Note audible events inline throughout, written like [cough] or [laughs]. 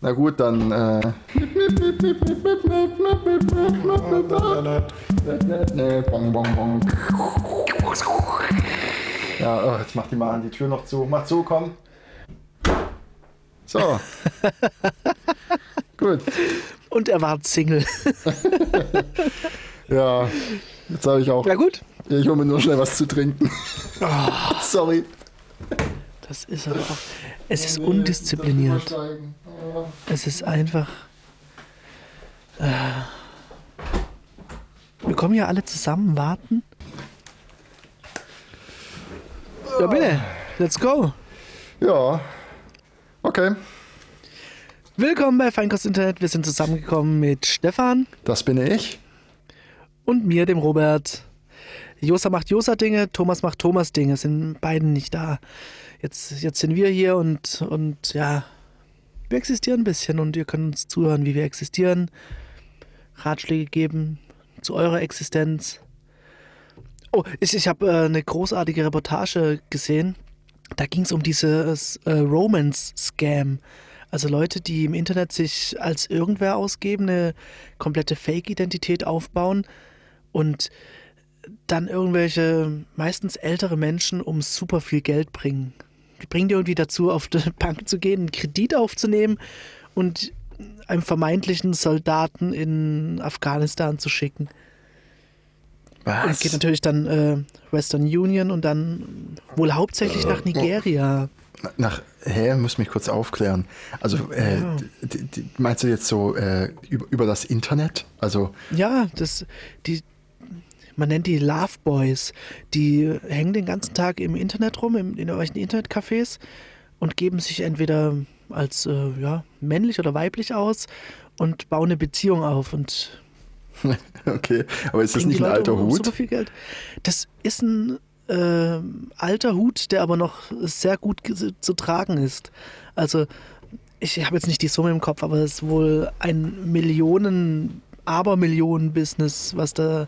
Na gut, dann. Äh bong, bong, bong. Ja, oh, jetzt macht die mal an die Tür noch zu. Mach zu, komm. So. [laughs] gut. Und er war Single. [laughs] ja, jetzt habe ich auch. Ja, gut. Ich hole mir nur schnell was zu trinken. Oh. [laughs] Sorry. Das ist aber auch. Es ist undiszipliniert. Es ist einfach. Äh, wir kommen ja alle zusammen, warten. Ja, bitte. Let's go. Ja. Okay. Willkommen bei Feinkost Internet. Wir sind zusammengekommen mit Stefan. Das bin ich. Und mir, dem Robert. Josa macht Josa-Dinge, Thomas macht Thomas-Dinge. Sind beiden nicht da jetzt, jetzt sind wir hier und, und ja, wir existieren ein bisschen und ihr könnt uns zuhören, wie wir existieren, Ratschläge geben zu eurer Existenz. Oh, ich, ich habe äh, eine großartige Reportage gesehen. Da ging es um dieses äh, Romance-Scam. Also Leute, die im Internet sich als irgendwer ausgeben, eine komplette Fake-Identität aufbauen und dann irgendwelche meistens ältere Menschen um super viel Geld bringen die bringen dir irgendwie dazu, auf die [laughs] Bank zu gehen, einen Kredit aufzunehmen und einem vermeintlichen Soldaten in Afghanistan zu schicken. Was? Und geht natürlich dann äh, Western Union und dann wohl hauptsächlich nach Nigeria. Nach, hä, muss mich kurz aufklären. Also, äh, ja. meinst du jetzt so äh, über, über das Internet? Also. Ja, das, die, man nennt die Love Boys. Die hängen den ganzen Tag im Internet rum, in, in irgendwelchen Internetcafés und geben sich entweder als äh, ja, männlich oder weiblich aus und bauen eine Beziehung auf und [laughs] okay, aber ist das nicht ein alter Hut? Super viel Geld. Das ist ein äh, alter Hut, der aber noch sehr gut zu tragen ist. Also ich habe jetzt nicht die Summe im Kopf, aber es ist wohl ein Millionen, Abermillionen-Business, was da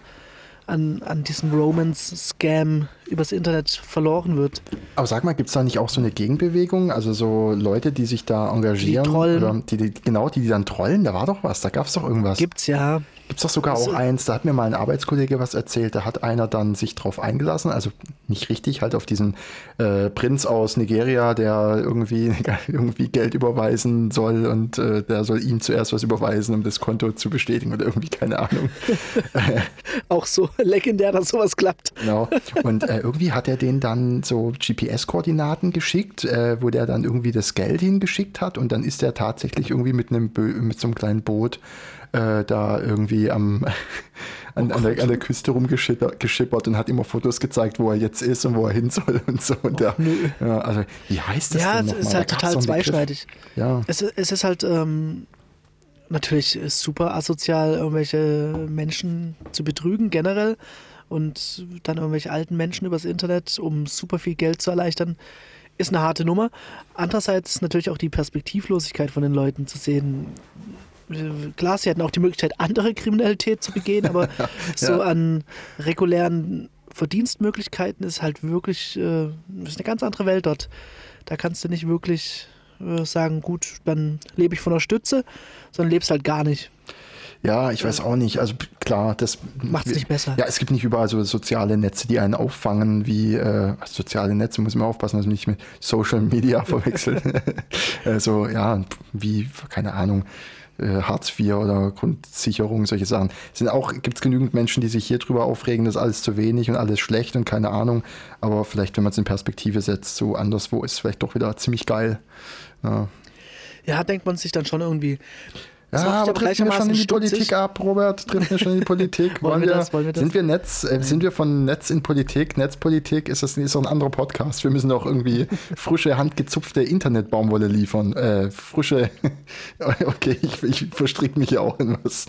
an, an diesem Romance-Scam übers Internet verloren wird. Aber sag mal, gibt es da nicht auch so eine Gegenbewegung? Also so Leute, die sich da engagieren? Die trollen. Oder die, die, genau, die, die dann trollen? Da war doch was, da gab es doch irgendwas. Gibt's ja. Gibt es doch sogar also, auch eins, da hat mir mal ein Arbeitskollege was erzählt, da hat einer dann sich drauf eingelassen, also nicht richtig, halt auf diesen äh, Prinz aus Nigeria, der irgendwie, [laughs] irgendwie Geld überweisen soll und äh, der soll ihm zuerst was überweisen, um das Konto zu bestätigen oder irgendwie, keine Ahnung. [laughs] auch so legendär, dass sowas klappt. Genau. Und äh, irgendwie hat er den dann so GPS-Koordinaten geschickt, äh, wo der dann irgendwie das Geld hingeschickt hat und dann ist er tatsächlich irgendwie mit einem Bö mit so einem kleinen Boot äh, da irgendwie am, [laughs] an, oh an, der, an, der, Küste rumgeschippert und hat immer Fotos gezeigt, wo er jetzt ist und wo er hin soll [laughs] und so. Und der, ja, also, wie heißt das ja, denn es ist halt total zweischneidig. Ja. Es, es ist halt ähm, natürlich super asozial, irgendwelche Menschen zu betrügen generell und dann irgendwelche alten Menschen übers Internet, um super viel Geld zu erleichtern ist eine harte Nummer. Andererseits natürlich auch die Perspektivlosigkeit von den Leuten zu sehen klar, sie hatten auch die Möglichkeit, andere Kriminalität zu begehen, aber [laughs] ja. so an regulären Verdienstmöglichkeiten ist halt wirklich äh, ist eine ganz andere Welt dort. Da kannst du nicht wirklich äh, sagen, gut, dann lebe ich von der Stütze, sondern lebst halt gar nicht. Ja, ich weiß auch nicht. Also klar, das macht es nicht besser. Ja, es gibt nicht überall so soziale Netze, die einen auffangen, wie äh, soziale Netze, muss man aufpassen, dass man nicht mit Social Media [laughs] verwechselt. [laughs] also ja, wie, keine Ahnung, äh, Hartz IV oder Grundsicherung, solche Sachen. Es sind auch, gibt es genügend Menschen, die sich hier drüber aufregen, das ist alles zu wenig und alles schlecht und keine Ahnung. Aber vielleicht, wenn man es in Perspektive setzt, so anderswo ist es vielleicht doch wieder ziemlich geil. Ja. ja, denkt man sich dann schon irgendwie, das ja, aber trifft mir schon in die Politik ab, Robert. Trifft mir schon in die Politik. [laughs] Wollen, wir, das, wollen wir das? Sind wir Netz, äh, sind wir von Netz in Politik? Netzpolitik ist das ist so ein anderer Podcast. Wir müssen doch irgendwie [laughs] frische, handgezupfte Internetbaumwolle liefern. Äh, frische. [laughs] okay, ich, ich verstricke mich ja auch in was.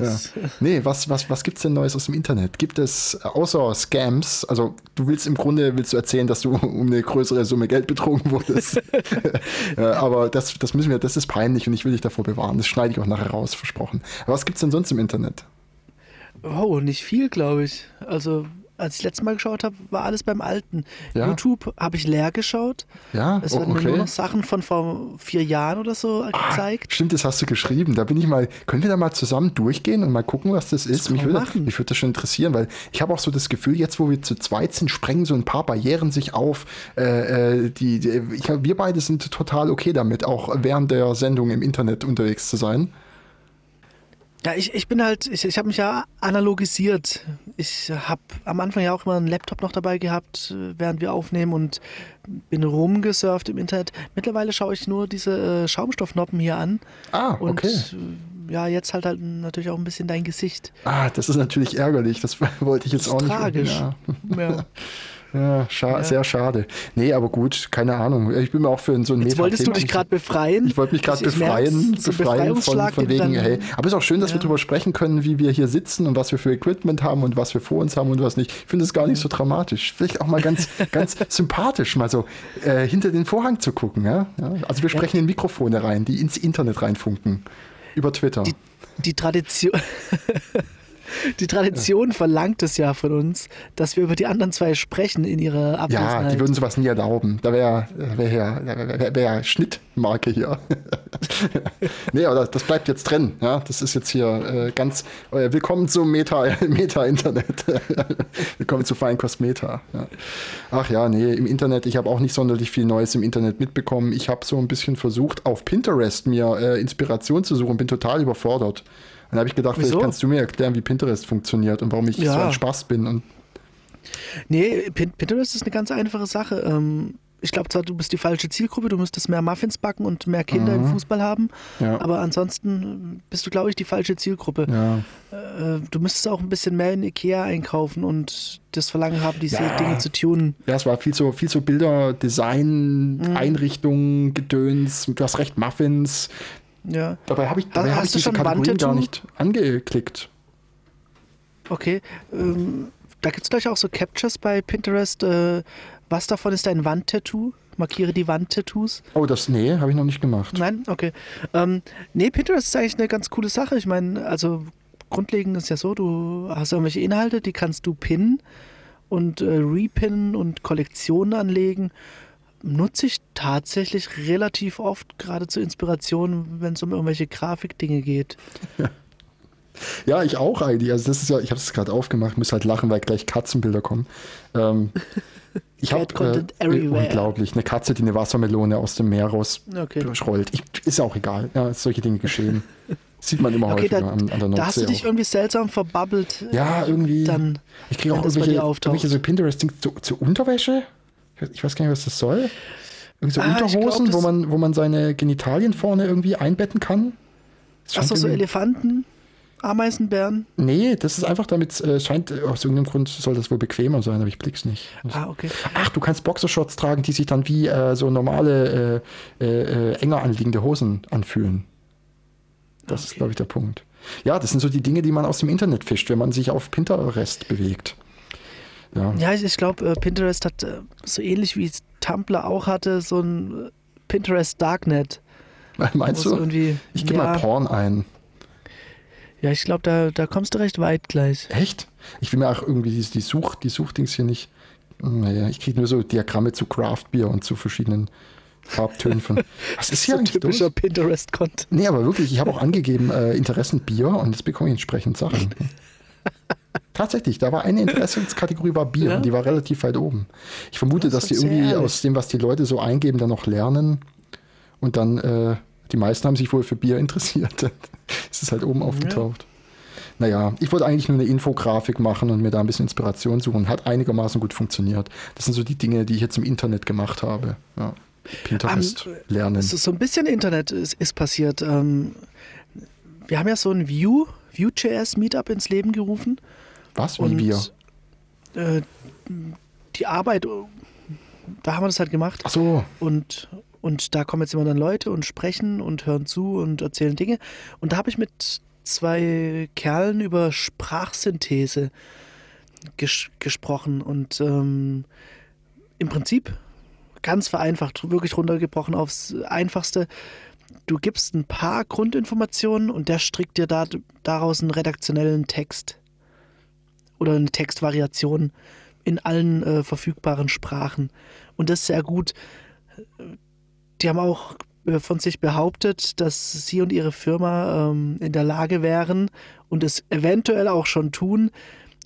ja. Nee, was, was, was gibt es denn Neues aus dem Internet? Gibt es außer Scams, also du willst im Grunde willst du erzählen, dass du um eine größere Summe Geld betrogen wurdest. ja, aber das, das müssen wir, das ist peinlich und ich will dich davor bewahren machen. Das schneide ich auch nachher raus, versprochen. Aber was gibt es denn sonst im Internet? Oh, nicht viel, glaube ich. Also als ich letztes Mal geschaut habe, war alles beim Alten. Ja. YouTube habe ich leer geschaut. Ja, Es werden okay. mir nur noch Sachen von vor vier Jahren oder so ah, gezeigt. Stimmt, das hast du geschrieben. Da bin ich mal, können wir da mal zusammen durchgehen und mal gucken, was das ist? Das mich, würde, mich würde das schon interessieren, weil ich habe auch so das Gefühl, jetzt wo wir zu zweit sind, sprengen so ein paar Barrieren sich auf. Äh, äh die, die ich, wir beide sind total okay damit, auch während der Sendung im Internet unterwegs zu sein. Ja, ich, ich bin halt, ich, ich habe mich ja analogisiert. Ich habe am Anfang ja auch immer einen Laptop noch dabei gehabt, während wir aufnehmen und bin rumgesurft im Internet. Mittlerweile schaue ich nur diese äh, Schaumstoffnoppen hier an. Ah, okay. Und äh, ja, jetzt halt, halt natürlich auch ein bisschen dein Gesicht. Ah, das ist natürlich ärgerlich. Das [laughs] wollte ich jetzt auch tragisch. nicht. Tragisch. Ja. ja. [laughs] Ja, scha ja. sehr schade. Nee, aber gut, keine Ahnung. Ich bin mir auch für so ein Jetzt wolltest du dich gerade befreien? Ich wollte mich gerade befreien, befreien von, von wegen, hey. Aber es ist auch schön, dass ja. wir darüber sprechen können, wie wir hier sitzen und was wir für Equipment haben und was wir vor uns haben und was nicht. Ich finde es gar nicht so dramatisch. Vielleicht auch mal ganz, [laughs] ganz sympathisch, mal so äh, hinter den Vorhang zu gucken. Ja? ja? Also wir sprechen in Mikrofone rein, die ins Internet reinfunken. Über Twitter. Die, die Tradition. [laughs] Die Tradition verlangt es ja von uns, dass wir über die anderen zwei sprechen in ihrer Abwesenheit. Ja, die würden sowas nie erlauben. Da wäre wär ja wär, wär Schnittmarke hier. [laughs] nee, aber das, das, bleibt jetzt drin. Ja? Das ist jetzt hier äh, ganz äh, willkommen zum Meta-Internet. Meta [laughs] [laughs] willkommen zu Feinkost Meta. Ja. Ach ja, nee, im Internet, ich habe auch nicht sonderlich viel Neues im Internet mitbekommen. Ich habe so ein bisschen versucht, auf Pinterest mir äh, Inspiration zu suchen, bin total überfordert. Dann habe ich gedacht, Wieso? vielleicht kannst du mir erklären, wie Pinterest funktioniert und warum ich ja. so ein Spaß bin. Und nee, Pinterest ist eine ganz einfache Sache. Ähm, ich glaube zwar, du bist die falsche Zielgruppe, du müsstest mehr Muffins backen und mehr Kinder mhm. im Fußball haben, ja. aber ansonsten bist du, glaube ich, die falsche Zielgruppe. Ja. Äh, du müsstest auch ein bisschen mehr in Ikea einkaufen und das Verlangen haben, diese. Dinge zu tunen. Ja, es war viel so, viel so Bilder, Design, mhm. Einrichtung, Gedöns, du hast recht, Muffins, ja. Dabei habe ich, dabei hab ich diese Kategorien gar nicht angeklickt. Okay. Ähm, da gibt es gleich auch so Captures bei Pinterest. Äh, was davon ist ein Wandtattoo? Markiere die Wandtattoos. Oh, das, nee, habe ich noch nicht gemacht. Nein? Okay. Ähm, nee, Pinterest ist eigentlich eine ganz coole Sache. Ich meine, also grundlegend ist ja so, du hast irgendwelche Inhalte, die kannst du pinnen und äh, repinnen und Kollektionen anlegen nutze ich tatsächlich relativ oft, gerade zur Inspiration, wenn es um irgendwelche Grafikdinge geht. [laughs] Ja, ich auch eigentlich. Also das ist ja, ich habe es gerade aufgemacht, muss halt lachen, weil gleich Katzenbilder kommen. Ähm, [laughs] ich habe äh, unglaublich eine Katze, die eine Wassermelone aus dem Meer raus okay. Ist ja auch egal. Ja, solche Dinge geschehen. [laughs] Sieht man immer okay, häufiger da, an, an, der Nordsee. Da hast du dich auch. irgendwie seltsam verbabbelt. Ja, irgendwie. Dann, ich kriege auch irgendwelche, irgendwelche so Pinterest-Dings zur, zur Unterwäsche. Ich weiß gar nicht, was das soll. Irgendwie so ah, Unterhosen, glaub, wo, man, wo man seine Genitalien vorne irgendwie einbetten kann. Achso, so Elefanten? Ameisenbären? Nee, das ist einfach damit, äh, scheint, aus irgendeinem Grund soll das wohl bequemer sein, aber ich blick's nicht. Ah, okay. Ach, du kannst Boxershorts tragen, die sich dann wie äh, so normale, äh, äh enger anliegende Hosen anfühlen. Das okay. ist, glaube ich, der Punkt. Ja, das sind so die Dinge, die man aus dem Internet fischt, wenn man sich auf Pinterest bewegt. Ja, ja ich, ich glaube, äh, Pinterest hat äh, so ähnlich wie Tumblr auch hatte, so ein äh, Pinterest Darknet. [laughs] Meinst du? Ich gebe ja, mal Porn ein. Ja, ich glaube, da, da kommst du recht weit gleich. Echt? Ich will mir auch irgendwie die, die, Such, die Suchdings hier nicht. Naja, ich kriege nur so Diagramme zu Craft Beer und zu verschiedenen Farbtönen von. [laughs] Was ist hier so eigentlich typischer Pinterest-Content? Nee, aber wirklich, ich habe auch angegeben äh, Interessen Bier und jetzt bekomme ich entsprechend Sachen. [laughs] Tatsächlich, da war eine Interessenskategorie war Bier ja? und die war relativ weit oben. Ich vermute, das dass die irgendwie ehrlich. aus dem, was die Leute so eingeben, dann noch lernen und dann äh, die meisten haben sich wohl für Bier interessiert. [laughs] es ist halt oben aufgetaucht. Ja. Naja, ich wollte eigentlich nur eine Infografik machen und mir da ein bisschen Inspiration suchen. Hat einigermaßen gut funktioniert. Das sind so die Dinge, die ich jetzt im Internet gemacht habe. Ja. Pinterest um, ähm, lernen. So, so ein bisschen Internet ist, ist passiert. Ähm, wir haben ja so ein View, Vue.js Meetup ins Leben gerufen. Was? Wie und, wir? Äh, die Arbeit, da haben wir das halt gemacht. Ach so. Und, und da kommen jetzt immer dann Leute und sprechen und hören zu und erzählen Dinge. Und da habe ich mit zwei Kerlen über Sprachsynthese ges gesprochen. Und ähm, im Prinzip ganz vereinfacht, wirklich runtergebrochen aufs Einfachste du gibst ein paar Grundinformationen und der strickt dir da, daraus einen redaktionellen Text. Oder eine Textvariation in allen äh, verfügbaren Sprachen. Und das ist sehr gut. Die haben auch äh, von sich behauptet, dass sie und ihre Firma ähm, in der Lage wären und es eventuell auch schon tun,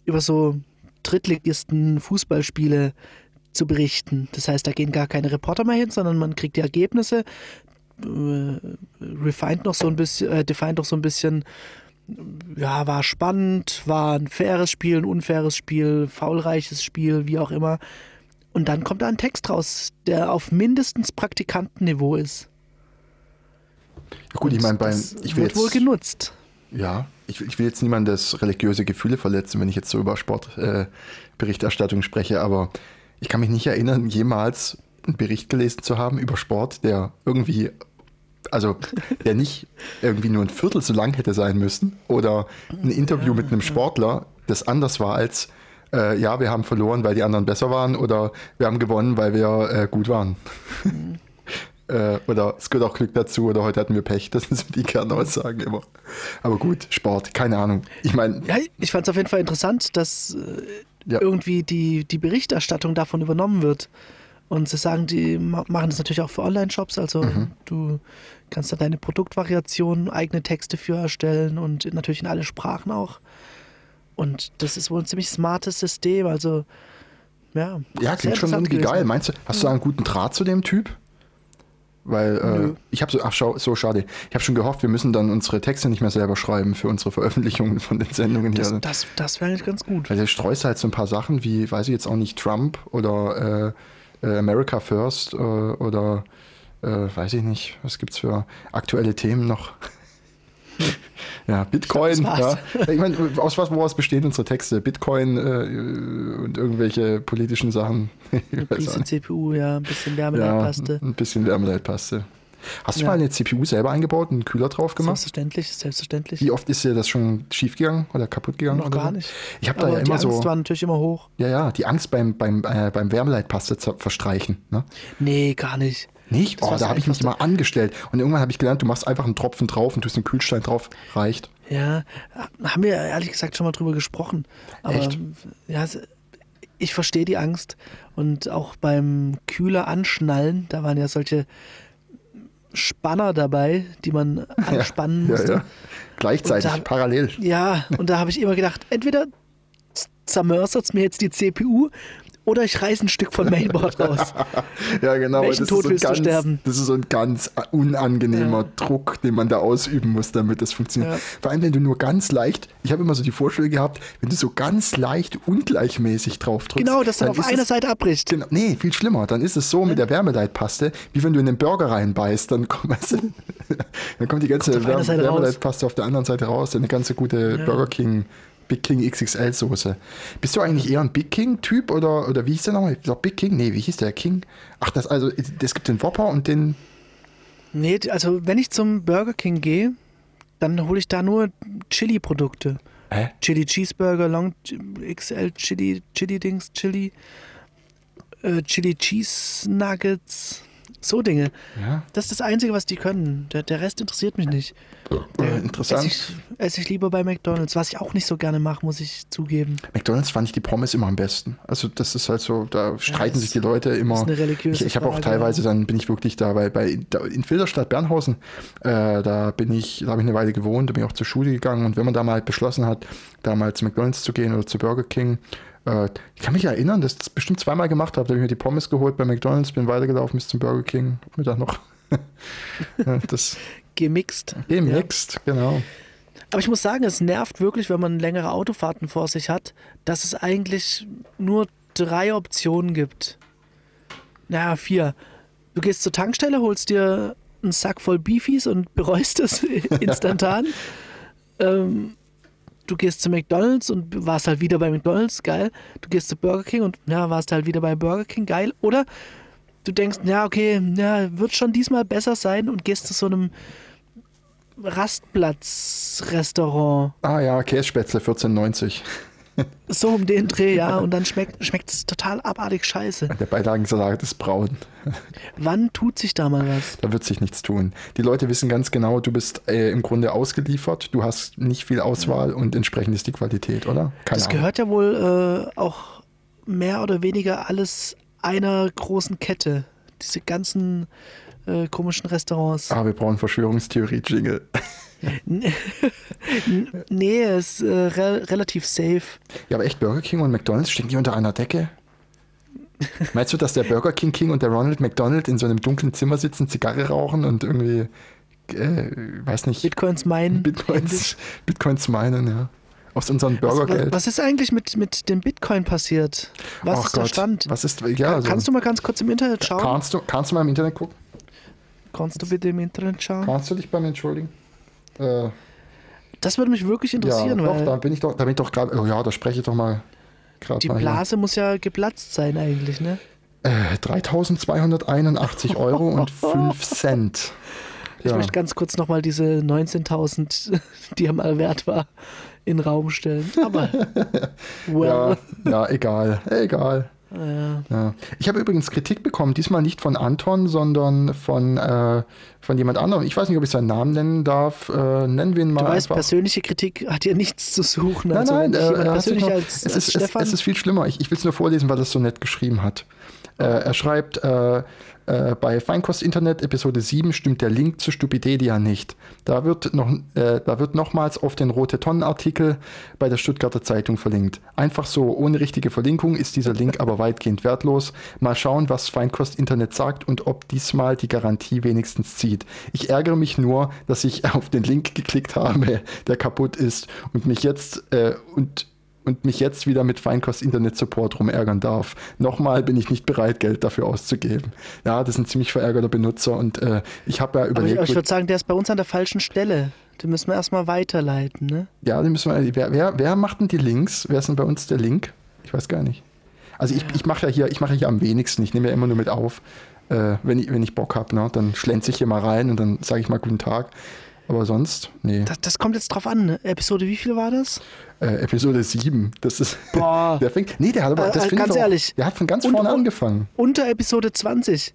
über so Drittligisten Fußballspiele zu berichten. Das heißt, da gehen gar keine Reporter mehr hin, sondern man kriegt die Ergebnisse, äh, refined noch so ein bisschen, äh, defined noch so ein bisschen, ja, war spannend, war ein faires Spiel, ein unfaires Spiel, faulreiches Spiel, wie auch immer. Und dann kommt da ein Text raus, der auf mindestens Praktikantenniveau ist. Ja, gut, Und ich meine, beim. Ich will wird jetzt, wohl genutzt. Ja, ich, ich, will jetzt niemandes religiöse Gefühle verletzen, wenn ich jetzt so über Sportberichterstattung äh, spreche, aber ich kann mich nicht erinnern, jemals einen Bericht gelesen zu haben über Sport, der irgendwie, also der nicht irgendwie nur ein Viertel so lang hätte sein müssen oder ein Interview mit einem Sportler, das anders war als, äh, ja, wir haben verloren, weil die anderen besser waren oder wir haben gewonnen, weil wir äh, gut waren. Mhm. [laughs] äh, oder es gehört auch Glück dazu oder heute hatten wir Pech. Das sind so die Kernaussagen immer. Aber gut, Sport, keine Ahnung. Ich meine. Ja, ich fand es auf jeden Fall interessant, dass äh, ja. irgendwie die, die Berichterstattung davon übernommen wird. Und sie sagen, die machen das natürlich auch für Online-Shops. Also mhm. du kannst da deine Produktvariationen, eigene Texte für erstellen und natürlich in alle Sprachen auch. Und das ist wohl ein ziemlich smartes System. Also ja. Ja, klingt schon irgendwie geil. Meinst du, hast du einen guten Draht zu dem Typ? Weil äh, ich habe so, ach schau, so schade. Ich habe schon gehofft, wir müssen dann unsere Texte nicht mehr selber schreiben für unsere Veröffentlichungen von den Sendungen das, hier. Das, das wäre ganz gut. Weil der streust halt so ein paar Sachen wie, weiß ich jetzt auch nicht, Trump oder äh, äh America First äh, oder äh, weiß ich nicht, was gibt's für aktuelle Themen noch? [laughs] Ja, Bitcoin. Ja. Ich meine, aus was, woraus bestehen unsere Texte? Bitcoin äh, und irgendwelche politischen Sachen. [laughs] Ein bisschen CPU, ja, ein bisschen Wärmeleitpaste. Ja, ein bisschen Wärmeleitpaste. Hast du ja. mal eine CPU selber eingebaut, einen Kühler drauf gemacht? Selbstverständlich, selbstverständlich. Wie oft ist dir das schon schief gegangen oder kaputt gegangen? Noch gar nicht. Ich habe da ja immer so. Die Angst war natürlich immer hoch. Ja, ja, die Angst beim, beim, äh, beim Wärmeleitpaste verstreichen. Ne? Nee, gar nicht. Nicht? Das oh, da habe ich mich mal angestellt. Und irgendwann habe ich gelernt, du machst einfach einen Tropfen drauf und tust einen Kühlstein drauf. Reicht. Ja, haben wir ehrlich gesagt schon mal drüber gesprochen. Aber, Echt? Ja, ich verstehe die Angst. Und auch beim Kühler anschnallen, da waren ja solche Spanner dabei, die man [laughs] anspannen ja, musste. Ja, ja. Gleichzeitig, da, parallel. Ja, und da habe ich immer gedacht, entweder zermörsert es mir jetzt die CPU oder ich reiße ein Stück von Mainboard [laughs] raus. ja, genau. Welchen das Tod so willst ganz, du sterben? Das ist so ein ganz unangenehmer ja. Druck, den man da ausüben muss, damit das funktioniert. Ja. Vor allem, wenn du nur ganz leicht, ich habe immer so die Vorstellung gehabt, wenn du so ganz leicht ungleichmäßig drauf drückst. Genau, dass dann, dann auf einer Seite abbricht. Genau, nee, viel schlimmer. Dann ist es so mit der Wärmeleitpaste, wie wenn du in den Burger reinbeißt, dann, komm, [laughs] weißt du, dann kommt die ganze kommt Wärmeleitpaste auf der anderen Seite raus, eine ganze gute Burger King Big King XXL Soße. Bist du eigentlich eher ein Big King Typ oder, oder wie hieß der nochmal? Ich glaube Big King? Nee, wie hieß der King? Ach, das also, es gibt den Whopper und den. Nee, also wenn ich zum Burger King gehe, dann hole ich da nur Chili-Produkte. Hä? Chili Cheeseburger, Long XL Chili, Chili Dings, Chili, äh, Chili Cheese Nuggets. So Dinge. Ja. Das ist das Einzige, was die können. Der, der Rest interessiert mich nicht. Der, Interessant. Esse ich, esse ich lieber bei McDonalds, was ich auch nicht so gerne mache, muss ich zugeben. McDonalds fand ich die Pommes immer am besten. Also das ist halt so, da streiten ja, sich die Leute immer. Das ist eine religiöse ich ich habe auch teilweise, dann bin ich wirklich da bei, bei in Filderstadt Bernhausen, äh, da bin ich, da habe ich eine Weile gewohnt, da bin ich auch zur Schule gegangen und wenn man da mal beschlossen hat, da mal zu McDonalds zu gehen oder zu Burger King, äh, ich kann mich erinnern, dass ich das bestimmt zweimal gemacht habe. Da habe ich mir die Pommes geholt bei McDonalds, bin weitergelaufen bis zum Burger King, Mittag noch. [laughs] das Gemixt. Gemixt, ja. genau. Aber ich muss sagen, es nervt wirklich, wenn man längere Autofahrten vor sich hat, dass es eigentlich nur drei Optionen gibt. Naja, vier. Du gehst zur Tankstelle, holst dir einen Sack voll Beefies und bereust es [laughs] [laughs] instantan. ähm, du gehst zu McDonalds und warst halt wieder bei McDonalds, geil. Du gehst zu Burger King und ja, warst halt wieder bei Burger King, geil. Oder du denkst, ja, okay, ja, wird schon diesmal besser sein und gehst zu so einem Rastplatz-Restaurant. Ah ja, Kässpätzle 14,90. [laughs] So um den Dreh, ja. Und dann schmeckt es total abartig scheiße. Der Beilagensalat ist braun. [laughs] Wann tut sich da mal was? Da wird sich nichts tun. Die Leute wissen ganz genau, du bist äh, im Grunde ausgeliefert, du hast nicht viel Auswahl und entsprechend ist die Qualität, oder? Keine das Ahnung. gehört ja wohl äh, auch mehr oder weniger alles einer großen Kette. Diese ganzen äh, komischen Restaurants. Ah, wir brauchen Verschwörungstheorie-Jingle. [laughs] nee, [laughs] ist äh, re relativ safe. Ja, aber echt Burger King und McDonalds stehen die unter einer Decke? Meinst du, dass der Burger King King und der Ronald McDonald in so einem dunklen Zimmer sitzen, Zigarre rauchen und irgendwie, äh, weiß nicht. Bitcoins meinen? Bitcoins, Bitcoins meinen, ja. Aus unserem Burgergeld. Was, was, ist eigentlich mit, mit dem Bitcoin passiert? Was Ach ist Gott, der Stand? Was ist, ja, also, Kannst du mal ganz kurz im Internet schauen? Kannst du, kannst du mal im Internet gucken? Kannst du bitte im Internet schauen? Kannst du dich bei mir entschuldigen? Äh, das würde mich wirklich interessieren. Ja, doch, da bin ich doch, da bin ich doch gerade, oh ja, da spreche ich doch mal gerade Die Blase hier. muss ja geplatzt sein eigentlich, ne? Äh, 3281 [laughs] Euro und 5 [laughs] Cent. Ich ja. möchte ganz kurz nochmal diese 19.000, [laughs] die am mal wert war, in den Raum stellen. Aber, well. ja, ja, egal, egal. Ja. ja. Ich habe übrigens Kritik bekommen, diesmal nicht von Anton, sondern von, äh, von jemand anderem. Ich weiß nicht, ob ich seinen Namen nennen darf. Äh, nennen wir ihn mal. Du weißt, einfach. persönliche Kritik hat ja nichts zu suchen. Nein, also, nein, äh, persönlich noch, als, es, als ist, es, es, ist viel schlimmer. Ich, ich will es nur vorlesen, weil er es so nett geschrieben hat. Äh, er schreibt, äh, bei Feinkost Internet Episode 7 stimmt der Link zu Stupidedia nicht. Da wird, noch, äh, da wird nochmals auf den Rote Tonnen Artikel bei der Stuttgarter Zeitung verlinkt. Einfach so, ohne richtige Verlinkung ist dieser Link aber weitgehend wertlos. Mal schauen, was Feinkost Internet sagt und ob diesmal die Garantie wenigstens zieht. Ich ärgere mich nur, dass ich [laughs] auf den Link geklickt habe, der kaputt ist und mich jetzt äh, und und mich jetzt wieder mit Feinkost Internet Support rumärgern darf. Nochmal bin ich nicht bereit, Geld dafür auszugeben. Ja, das ist ein ziemlich verärgerter Benutzer und äh, ich habe ja überlegt. Aber ich, ich würde sagen, der ist bei uns an der falschen Stelle. Den müssen wir erstmal weiterleiten, ne? Ja, den müssen wir. Wer, wer, wer macht denn die Links? Wer ist denn bei uns der Link? Ich weiß gar nicht. Also ich, ja. ich mache ja hier, ich mache hier am wenigsten. Ich nehme ja immer nur mit auf, äh, wenn, ich, wenn ich Bock habe. Ne? Dann schlänze ich hier mal rein und dann sage ich mal guten Tag. Aber sonst, nee. Das, das, kommt jetzt drauf an, ne? Episode, wie viel war das? Äh, Episode 7. Das ist. Boah. [laughs] der fängt. Nee, der hat aber. Das äh, ganz auch, ehrlich. Der hat von ganz vorne angefangen. Unter Episode 20.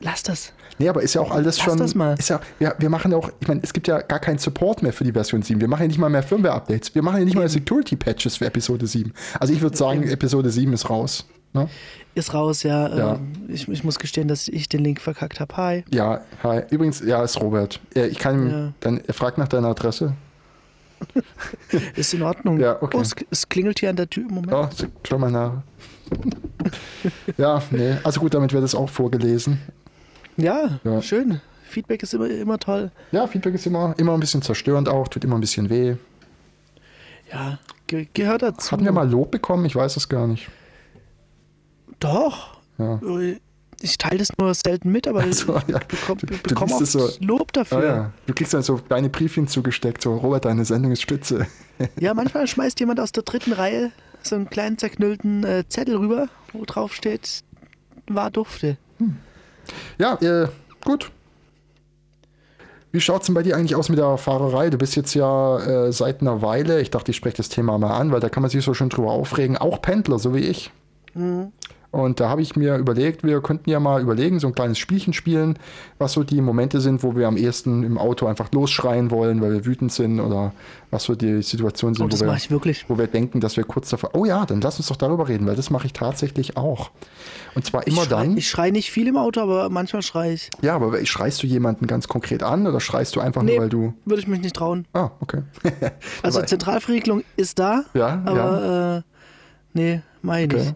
Lass das. Nee, aber ist ja auch alles Lass schon. Das mal. Ist ja, wir, wir machen auch, ich meine, es gibt ja gar keinen Support mehr für die Version 7. Wir machen ja nicht mal mehr Firmware-Updates. Wir machen ja nicht mal Security-Patches für Episode 7. Also ich würde sagen, Episode 7 ist raus. Ne? Ist raus, ja. ja. Ähm, ich, ich, muss gestehen, dass ich den Link verkackt habe. Hi. Ja, hi. Übrigens, ja, ist Robert. Ich kann ja. dann, er fragt nach deiner Adresse. [laughs] ist in Ordnung. Ja, okay. Oh, es, es, klingelt hier an der Tür. Moment. Oh, schau mal nach. ja, nee. Also gut, damit wird es auch vorgelesen. Ja, ja, schön. Feedback ist immer, immer toll. Ja, Feedback ist immer, immer ein bisschen zerstörend auch, tut immer ein bisschen weh. Ja, ge gehört dazu. Hatten wir mal Lob bekommen? Ich weiß es gar nicht. Doch. Ja. Ich teile das nur selten mit, aber also, ja. ich bekomme bekomm auch so, Lob dafür. Ah, ja. Du kriegst dann so deine Briefchen zugesteckt, so Robert, deine Sendung ist spitze. [laughs] ja, manchmal schmeißt jemand aus der dritten Reihe so einen kleinen zerknüllten äh, Zettel rüber, wo drauf steht, war dufte. Hm. Ja, äh, gut. Wie schaut es denn bei dir eigentlich aus mit der Fahrerei? Du bist jetzt ja äh, seit einer Weile, ich dachte, ich spreche das Thema mal an, weil da kann man sich so schön drüber aufregen, auch Pendler, so wie ich. Mhm. Und da habe ich mir überlegt, wir könnten ja mal überlegen, so ein kleines Spielchen spielen, was so die Momente sind, wo wir am ehesten im Auto einfach losschreien wollen, weil wir wütend sind oder was so die Situationen sind, oh, wo, wir, wo wir denken, dass wir kurz davor. Oh ja, dann lass uns doch darüber reden, weil das mache ich tatsächlich auch. Und zwar immer ich schrei, dann. Ich schreie nicht viel im Auto, aber manchmal schreie ich. Ja, aber schreist du jemanden ganz konkret an oder schreist du einfach nee, nur, weil du. Würde ich mich nicht trauen. Ah, okay. [laughs] also Zentralverriegelung ist da. Ja, aber ja. Äh, nee, meine okay. ich.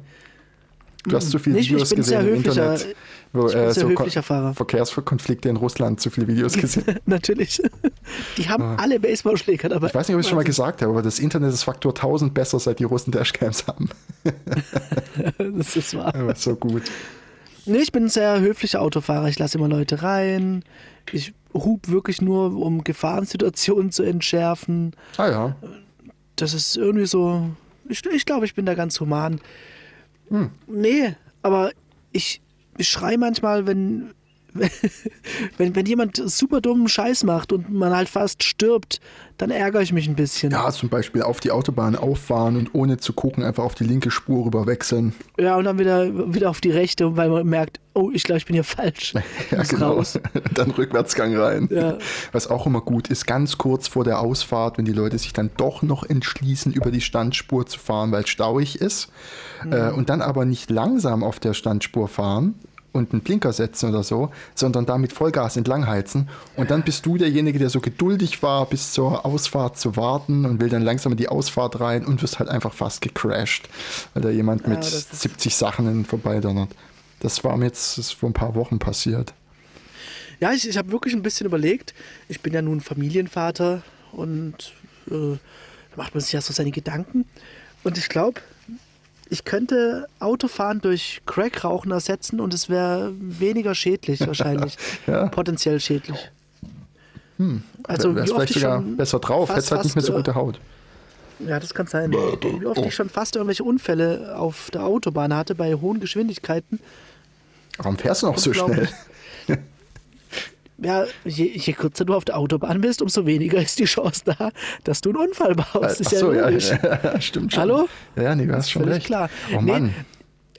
Du hast zu viele nicht, Videos gesehen im Internet. Wo, ich bin äh, so höflicher Fahrer. Verkehrskonflikte in Russland, zu viele Videos [laughs] gesehen. Natürlich. Die haben ah. alle Baseballschläger dabei. Ich weiß nicht, ob ich es schon mal gesagt habe, aber das Internet ist Faktor 1000 besser, seit die Russen Dashcams haben. [laughs] das ist wahr. Aber so gut. Nee, ich bin ein sehr höflicher Autofahrer. Ich lasse immer Leute rein. Ich hub wirklich nur, um Gefahrensituationen zu entschärfen. Ah ja. Das ist irgendwie so. Ich, ich glaube, ich bin da ganz human. Hm. Nee, aber ich, schreie manchmal, wenn, [laughs] wenn, wenn jemand super dummen Scheiß macht und man halt fast stirbt, dann ärgere ich mich ein bisschen. Ja, zum Beispiel auf die Autobahn auffahren und ohne zu gucken einfach auf die linke Spur rüber wechseln. Ja, und dann wieder, wieder auf die rechte, weil man merkt, oh, ich glaube, ich bin hier falsch. [laughs] ja, genau. Raus. [laughs] dann Rückwärtsgang rein. Ja. Was auch immer gut ist, ganz kurz vor der Ausfahrt, wenn die Leute sich dann doch noch entschließen, über die Standspur zu fahren, weil es stauig ist, mhm. äh, und dann aber nicht langsam auf der Standspur fahren, und einen Blinker setzen oder so, sondern damit Vollgas entlangheizen. Und dann bist du derjenige, der so geduldig war, bis zur Ausfahrt zu warten und will dann langsam in die Ausfahrt rein und wirst halt einfach fast gecrashed, weil da jemand mit 70 Sachen vorbeidonnert. Das war mir jetzt vor ein paar Wochen passiert. Ja, ich, ich habe wirklich ein bisschen überlegt. Ich bin ja nun Familienvater und äh, macht man sich ja so seine Gedanken. Und ich glaube, ich könnte Autofahren durch Crackrauchen ersetzen und es wäre weniger schädlich wahrscheinlich. [laughs] ja. Potenziell schädlich. Hm. Also wärst vielleicht sogar besser drauf, hättest halt nicht mehr so gute Haut. Ja, das kann sein. Wie oft ich schon fast irgendwelche Unfälle auf der Autobahn hatte bei hohen Geschwindigkeiten. Warum fährst du noch so schnell? Ja, je, je, kürzer du auf der Autobahn bist, umso weniger [laughs] ist die Chance da, dass du einen Unfall baust. Ist Ach ja, logisch. [laughs] Ja, stimmt schon. Hallo? Ja, nee, du hast schon recht. klar. Oh Mann. Nee,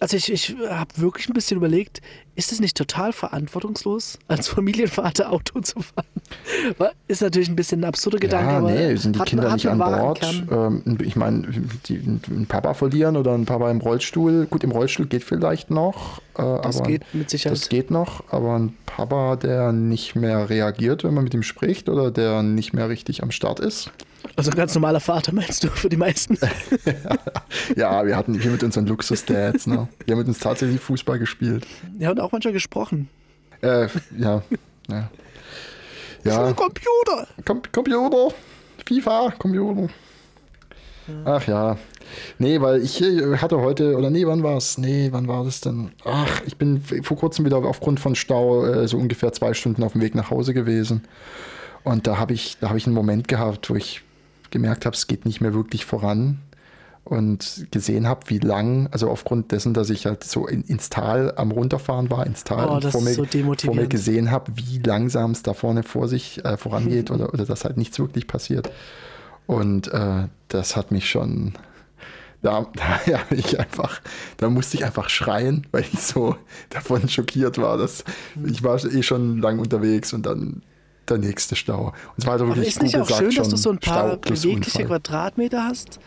also ich, ich habe wirklich ein bisschen überlegt, ist es nicht total verantwortungslos, als Familienvater Auto zu fahren? Ist natürlich ein bisschen ein absurder Gedanke, ja, nee, sind die Kinder nicht an Bord? Ähm, ich meine, einen Papa verlieren oder ein Papa im Rollstuhl, gut, im Rollstuhl geht vielleicht noch. Äh, das geht mit Sicherheit. Das geht noch, aber ein Papa, der nicht mehr reagiert, wenn man mit ihm spricht oder der nicht mehr richtig am Start ist, also ein ganz normaler Vater meinst du für die meisten? [laughs] ja, wir hatten hier mit unseren Luxus-Dads, ne? Wir haben mit uns tatsächlich Fußball gespielt. Ja, und auch manchmal gesprochen. Äh, ja. ja. ja. Computer! Com Computer! FIFA, Computer. Ach ja. Nee, weil ich hatte heute, oder nee, wann war es? Nee, wann war das denn? Ach, ich bin vor kurzem wieder aufgrund von Stau äh, so ungefähr zwei Stunden auf dem Weg nach Hause gewesen. Und da habe ich, da ich einen Moment gehabt, wo ich gemerkt habe, es geht nicht mehr wirklich voran und gesehen habe, wie lang, also aufgrund dessen, dass ich halt so in, ins Tal am runterfahren war, ins Tal oh, und vor mir, so vor mir, gesehen habe, wie langsam es da vorne vor sich äh, vorangeht oder, oder dass halt nichts wirklich passiert. Und äh, das hat mich schon, da, [laughs] da ja, ich einfach, da musste ich einfach schreien, weil ich so [laughs] davon schockiert war, dass ich war eh schon lang unterwegs und dann der nächste Stau. Und es war also wirklich, Aber ist nicht auch schön, dass du so ein paar bewegliche Quadratmeter hast,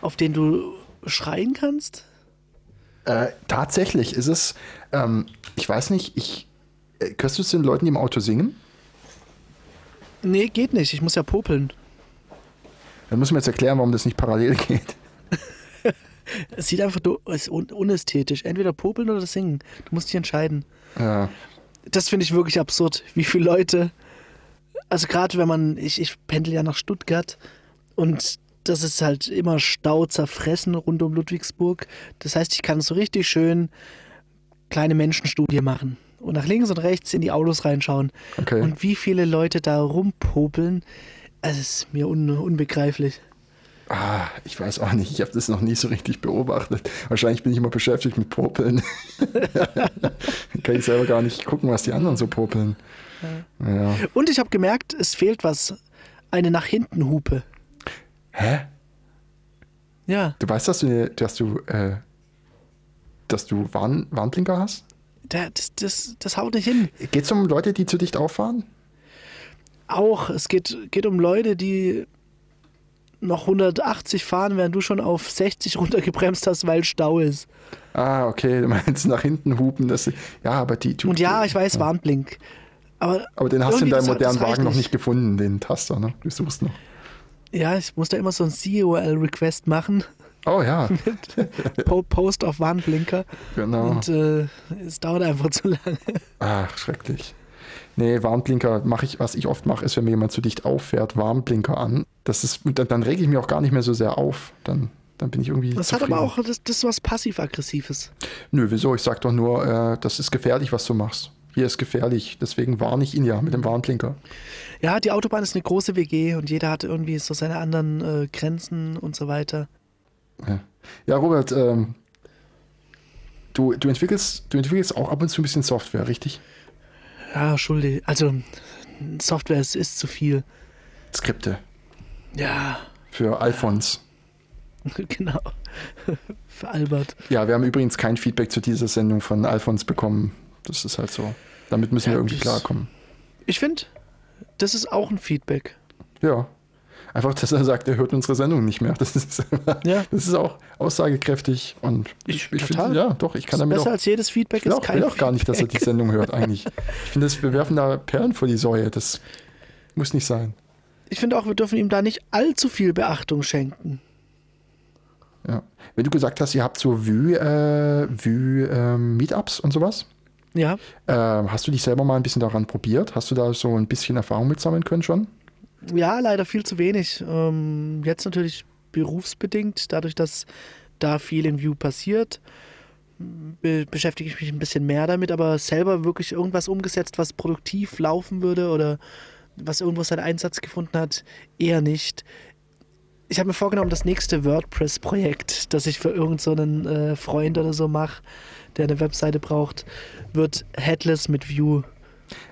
auf denen du schreien kannst? Äh, tatsächlich ist es, ähm, ich weiß nicht, ich, äh, hörst du es den Leuten, die im Auto singen? Nee, geht nicht. Ich muss ja popeln. Dann müssen wir jetzt erklären, warum das nicht parallel [laughs] geht. [laughs] es sieht einfach es un unästhetisch. Entweder popeln oder singen. Du musst dich entscheiden. Ja. Das finde ich wirklich absurd, wie viele Leute also gerade wenn man, ich, ich pendel ja nach Stuttgart und das ist halt immer Stau zerfressen rund um Ludwigsburg. Das heißt, ich kann so richtig schön kleine Menschenstudie machen und nach links und rechts in die Autos reinschauen. Okay. Und wie viele Leute da rumpopeln, es ist mir un unbegreiflich. Ah, ich weiß auch nicht, ich habe das noch nie so richtig beobachtet. Wahrscheinlich bin ich immer beschäftigt mit Popeln. [laughs] kann ich selber gar nicht gucken, was die anderen so popeln. Ja. Und ich habe gemerkt, es fehlt was. Eine nach hinten Hupe. Hä? Ja. Du weißt, dass du, dass du, äh, dass du Warn, Warnblinker hast? Das, das, das haut nicht hin. Geht es um Leute, die zu dicht auffahren? Auch. Es geht, geht um Leute, die noch 180 fahren, während du schon auf 60 runtergebremst hast, weil Stau ist. Ah, okay. Du meinst nach hinten hupen. Das, ja, aber die. Und ja, ich weiß, ja. Aber, Aber den hast du in deinem modernen Wagen noch nicht gefunden, den Taster, ne? Du suchst noch. Ja, ich muss da immer so ein CUL-Request machen. Oh ja. [laughs] Post auf Warnblinker. Genau. Und äh, es dauert einfach zu lange. Ach, schrecklich. Nee, Warnblinker mache ich, was ich oft mache, ist, wenn mir jemand zu dicht auffährt, Warnblinker an. Das ist, dann, dann rege ich mich auch gar nicht mehr so sehr auf. Dann, dann bin ich irgendwie. Das zufrieden. hat aber auch das, das was passiv-aggressives. Nö, wieso? Ich sag doch nur, äh, das ist gefährlich, was du machst hier ist gefährlich. Deswegen warne ich ihn ja mit dem Warnblinker. Ja, die Autobahn ist eine große WG und jeder hat irgendwie so seine anderen äh, Grenzen und so weiter. Ja, ja Robert, ähm, du, du, entwickelst, du entwickelst auch ab und zu ein bisschen Software, richtig? Ja, schuldig. Also, Software ist, ist zu viel. Skripte. Ja. Für Alphons. [laughs] genau. [laughs] Für Albert. Ja, wir haben übrigens kein Feedback zu dieser Sendung von Alphons bekommen. Das ist halt so. Damit müssen ja, wir irgendwie klarkommen. Ich finde, das ist auch ein Feedback. Ja. Einfach, dass er sagt, er hört unsere Sendung nicht mehr. Das ist, [laughs] ja. das ist auch aussagekräftig und ich, ich finde, ja, doch, ich kann damit besser auch, als jedes Feedback ich will, auch, will auch gar nicht, dass er die Sendung hört [laughs] eigentlich. Ich finde, wir werfen da Perlen vor die Säue. Das muss nicht sein. Ich finde auch, wir dürfen ihm da nicht allzu viel Beachtung schenken. Ja. Wenn du gesagt hast, ihr habt so Vue, äh, Vue äh, Meetups und sowas. Ja. Äh, hast du dich selber mal ein bisschen daran probiert? Hast du da so ein bisschen Erfahrung mitsammeln können schon? Ja, leider viel zu wenig. Ähm, jetzt natürlich berufsbedingt, dadurch, dass da viel in View passiert, be beschäftige ich mich ein bisschen mehr damit, aber selber wirklich irgendwas umgesetzt, was produktiv laufen würde oder was irgendwo seinen Einsatz gefunden hat, eher nicht. Ich habe mir vorgenommen, das nächste WordPress-Projekt, das ich für irgendeinen so äh, Freund oder so mache, der eine Webseite braucht, wird Headless mit View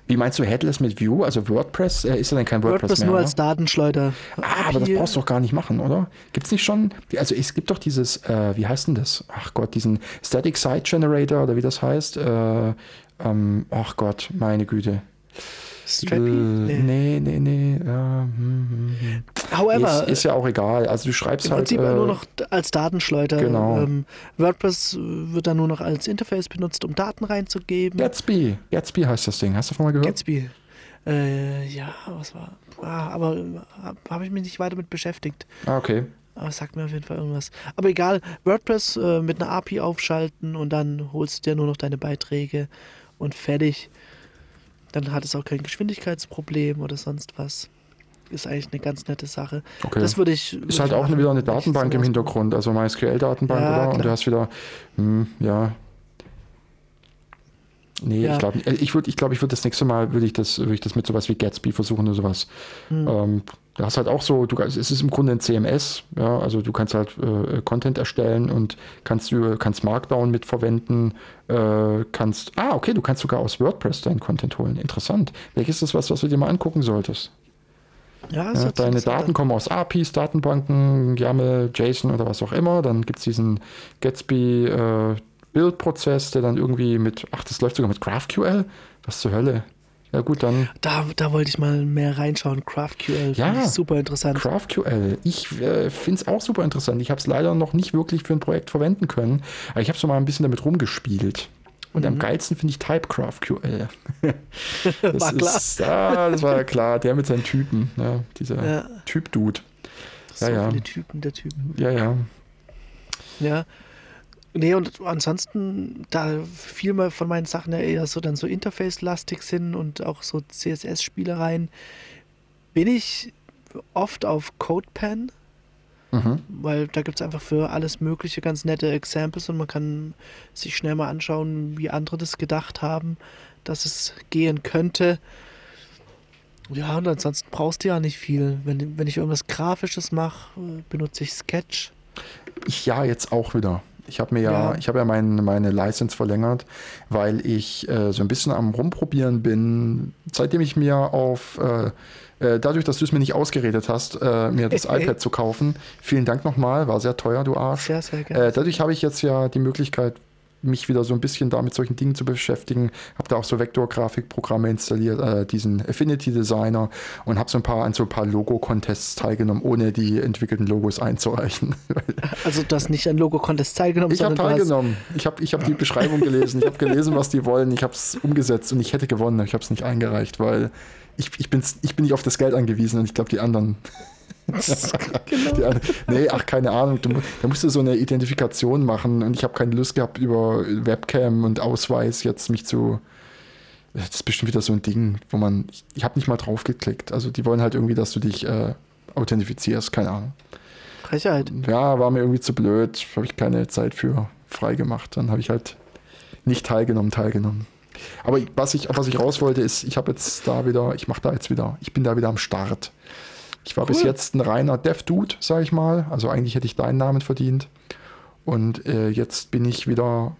wie meinst du Headless mit Vue? Also WordPress äh, ist ja dann kein WordPress, WordPress mehr. nur oder? als Datenschleuder. Ah, aber das brauchst du doch gar nicht machen, oder? Gibt es nicht schon? Also es gibt doch dieses, äh, wie heißt denn das? Ach Gott, diesen Static Site Generator oder wie das heißt. Äh, ähm, ach Gott, meine Güte. Strappy? Nee, nee, nee. nee. Ja, hm, hm, hm. However. Ist, ist, ja auch egal. Also du schreibst im halt. Prinzip äh, nur noch als Datenschleuder. Genau. Ähm, WordPress wird dann nur noch als Interface benutzt, um Daten reinzugeben. Gatsby. Gatsby heißt das Ding. Hast du von mal gehört? Gatsby. Äh, ja, was war. Ah, aber habe ich mich nicht weiter mit beschäftigt. Ah, okay. Aber es sagt mir auf jeden Fall irgendwas. Aber egal, WordPress äh, mit einer API aufschalten und dann holst du dir nur noch deine Beiträge und fertig. Dann hat es auch kein Geschwindigkeitsproblem oder sonst was. Ist eigentlich eine ganz nette Sache. Okay. Das würde ich. Ist halt auch wieder eine Datenbank im Hintergrund, also MySQL-Datenbank, ja, oder? Klar. Und du hast wieder, hm, ja. Nee, ja. ich glaube, ich würde, ich glaube, ich würde das nächste Mal würde ich das, würde ich das mit sowas wie Gatsby versuchen oder sowas. Hm. Ähm, du hast halt auch so, du, es ist im Grunde ein CMS, ja, also du kannst halt äh, Content erstellen und kannst kannst Markdown mitverwenden, äh, kannst, ah, okay, du kannst sogar aus WordPress deinen Content holen. Interessant. Welches ist das was, was du dir mal angucken solltest? Ja, ja deine Daten kommen aus APIs, Datenbanken, YAML, JSON oder was auch immer. Dann gibt es diesen Gatsby äh, Build-Prozess, der dann irgendwie mit, ach, das läuft sogar mit GraphQL. Was zur Hölle? Ja, gut, dann. Da, da wollte ich mal mehr reinschauen. GraphQL. Ja, super interessant. GraphQL. Ich äh, finde es auch super interessant. Ich habe es leider noch nicht wirklich für ein Projekt verwenden können. Aber ich habe so mal ein bisschen damit rumgespielt. Und mhm. am geilsten finde ich TypeGraphQL. [laughs] das war klar. Ist, ah, das war ja klar. Der mit seinen Typen. Ja, dieser ja. Typ-Dude. Ja, so ja. viele Typen, der Typen. Ja, ja. Ja, Nee, und ansonsten, da viel mal von meinen Sachen ja eher so dann so Interface-lastig sind und auch so CSS-Spielereien, bin ich oft auf CodePen, mhm. weil da gibt es einfach für alles Mögliche ganz nette Examples und man kann sich schnell mal anschauen, wie andere das gedacht haben, dass es gehen könnte. Ja, und ansonsten brauchst du ja nicht viel. Wenn, wenn ich irgendwas Grafisches mache, benutze ich Sketch. Ich ja jetzt auch wieder. Ich habe mir ja, ja. ich habe ja mein, meine License verlängert, weil ich äh, so ein bisschen am Rumprobieren bin, seitdem ich mir auf äh, äh dadurch, dass du es mir nicht ausgeredet hast, äh, mir das [laughs] iPad zu kaufen. Vielen Dank nochmal, war sehr teuer, du Arsch. Sehr, sehr gerne. Äh, dadurch habe ich jetzt ja die Möglichkeit, mich wieder so ein bisschen da mit solchen Dingen zu beschäftigen. Habe da auch so Vektorgrafikprogramme installiert, äh, diesen Affinity Designer und habe so ein paar an so ein paar Logo-Contests teilgenommen, ohne die entwickelten Logos einzureichen. [laughs] Also du hast nicht an Logo-Contests teilgenommen, ich habe teilgenommen. Ich habe ich hab die Beschreibung gelesen, ich habe [laughs] gelesen, was die wollen, ich habe es umgesetzt und ich hätte gewonnen, ich habe es nicht eingereicht, weil ich, ich, bin's, ich bin nicht auf das Geld angewiesen und ich glaube, die anderen [laughs] genau. nee, ach, keine Ahnung. Du, da musst du so eine Identifikation machen und ich habe keine Lust gehabt, über Webcam und Ausweis jetzt mich zu. Das ist bestimmt wieder so ein Ding, wo man. Ich, ich habe nicht mal drauf geklickt. Also die wollen halt irgendwie, dass du dich äh, authentifizierst, keine Ahnung. Frechheit. Ja, war mir irgendwie zu blöd. Habe ich keine Zeit für freigemacht. Dann habe ich halt nicht teilgenommen, teilgenommen. Aber was ich, was ich raus wollte, ist, ich habe jetzt da wieder, ich mache da jetzt wieder, ich bin da wieder am Start. Ich war cool. bis jetzt ein reiner Dev-Dude, sag ich mal. Also eigentlich hätte ich deinen Namen verdient. Und äh, jetzt bin ich wieder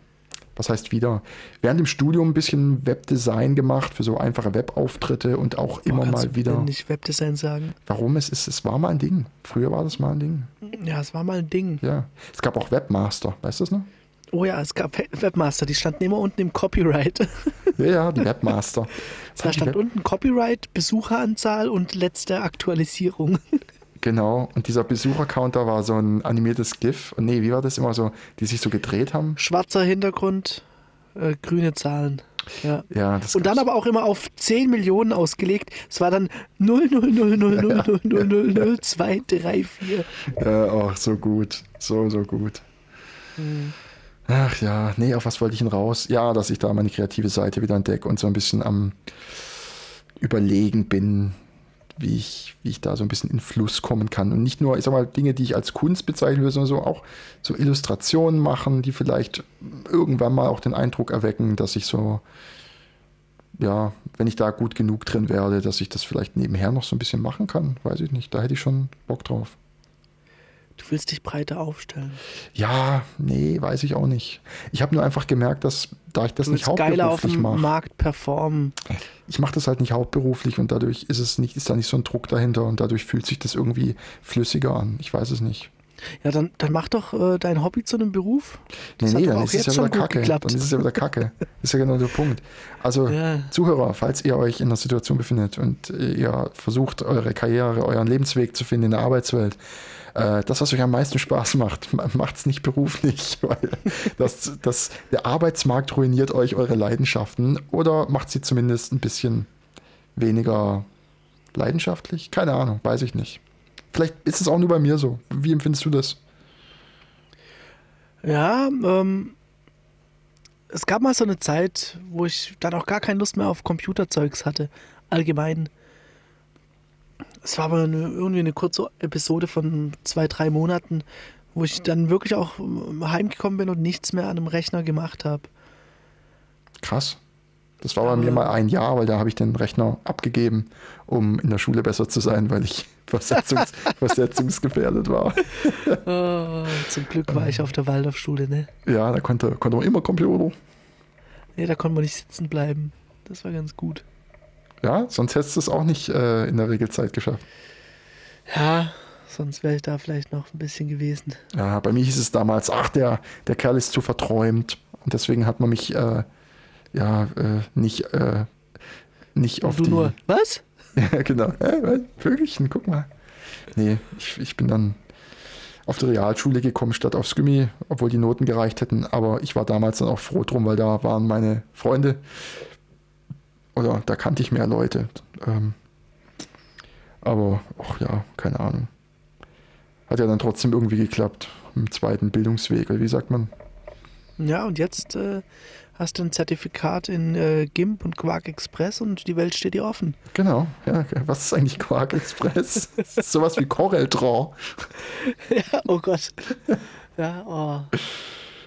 was heißt wieder? Während dem Studium ein bisschen Webdesign gemacht für so einfache Webauftritte und auch Boah, immer mal wieder. Ich nicht Webdesign sagen. Warum? Es, ist, es war mal ein Ding. Früher war das mal ein Ding. Ja, es war mal ein Ding. Ja. Es gab auch Webmaster, weißt du das noch? Oh ja, es gab Webmaster, die standen immer unten im Copyright. [laughs] Ja, ja, die Webmaster. [laughs] da stand Web unten Copyright, Besucheranzahl und letzte Aktualisierung. [laughs] Genau, und dieser Besuchercounter war so ein animiertes GIF. Und nee, wie war das immer so, die sich so gedreht haben? Schwarzer Hintergrund, äh, grüne Zahlen. Ja. ja das und dann aber auch immer auf 10 Millionen ausgelegt. Es war dann 0, 0, 0, 0, 0, 0, 0, 0, 0, 2, 3, 4. Ja, auch so gut. So, so gut. Hm. Ach ja, nee, auf was wollte ich denn raus? Ja, dass ich da meine kreative Seite wieder entdecke und so ein bisschen am Überlegen bin, wie ich, wie ich da so ein bisschen in Fluss kommen kann. Und nicht nur, ich sag mal, Dinge, die ich als Kunst bezeichnen würde, sondern so auch so Illustrationen machen, die vielleicht irgendwann mal auch den Eindruck erwecken, dass ich so, ja, wenn ich da gut genug drin werde, dass ich das vielleicht nebenher noch so ein bisschen machen kann. Weiß ich nicht. Da hätte ich schon Bock drauf. Du willst dich breiter aufstellen. Ja, nee, weiß ich auch nicht. Ich habe nur einfach gemerkt, dass da ich das nicht hauptberuflich mache. Markt performen. Ich mache das halt nicht hauptberuflich und dadurch ist es nicht, ist da nicht so ein Druck dahinter und dadurch fühlt sich das irgendwie flüssiger an. Ich weiß es nicht. Ja, dann, dann mach doch äh, dein Hobby zu einem Beruf. Das nee, nee, dann ist es ja wieder kacke. Geklappt. Dann ist es ja wieder kacke. Das [laughs] ist ja genau der Punkt. Also, ja. Zuhörer, falls ihr euch in einer Situation befindet und ihr versucht, eure Karriere, euren Lebensweg zu finden in der Arbeitswelt, äh, das, was euch am meisten Spaß macht, [laughs] macht es nicht beruflich, [laughs] weil das, das, der Arbeitsmarkt ruiniert euch eure Leidenschaften oder macht sie zumindest ein bisschen weniger leidenschaftlich? Keine Ahnung, weiß ich nicht. Vielleicht ist es auch nur bei mir so. Wie empfindest du das? Ja, ähm, es gab mal so eine Zeit, wo ich dann auch gar keine Lust mehr auf Computerzeugs hatte. Allgemein es war aber eine, irgendwie eine kurze Episode von zwei, drei Monaten, wo ich dann wirklich auch heimgekommen bin und nichts mehr an einem Rechner gemacht habe. Krass. Das war bei mir mal ein Jahr, weil da habe ich den Rechner abgegeben, um in der Schule besser zu sein, weil ich [laughs] versetzungs versetzungsgefährdet war. [laughs] Oh, zum Glück war ich auf der Waldorfschule, ne? Ja, da konnte, konnte man immer Computer. Nee, da konnte man nicht sitzen bleiben. Das war ganz gut. Ja, sonst hättest du es auch nicht äh, in der Regelzeit geschafft. Ja, sonst wäre ich da vielleicht noch ein bisschen gewesen. Ja, bei mir hieß es damals, ach, der, der Kerl ist zu verträumt. Und deswegen hat man mich äh, ja äh, nicht, äh, nicht auf du die... nur, was? [laughs] ja, genau. Äh, Vögelchen, guck mal. Nee, ich, ich bin dann auf die Realschule gekommen statt aufs Gummi, obwohl die Noten gereicht hätten. Aber ich war damals dann auch froh drum, weil da waren meine Freunde oder da kannte ich mehr Leute. Ähm, aber, ach ja, keine Ahnung. Hat ja dann trotzdem irgendwie geklappt. Im zweiten Bildungsweg, oder wie sagt man? Ja, und jetzt äh, hast du ein Zertifikat in äh, GIMP und Quark Express und die Welt steht dir offen. Genau, ja. Was ist eigentlich Quark Express? [laughs] sowas wie Corel Draw. ja, oh Gott. Ja, oh.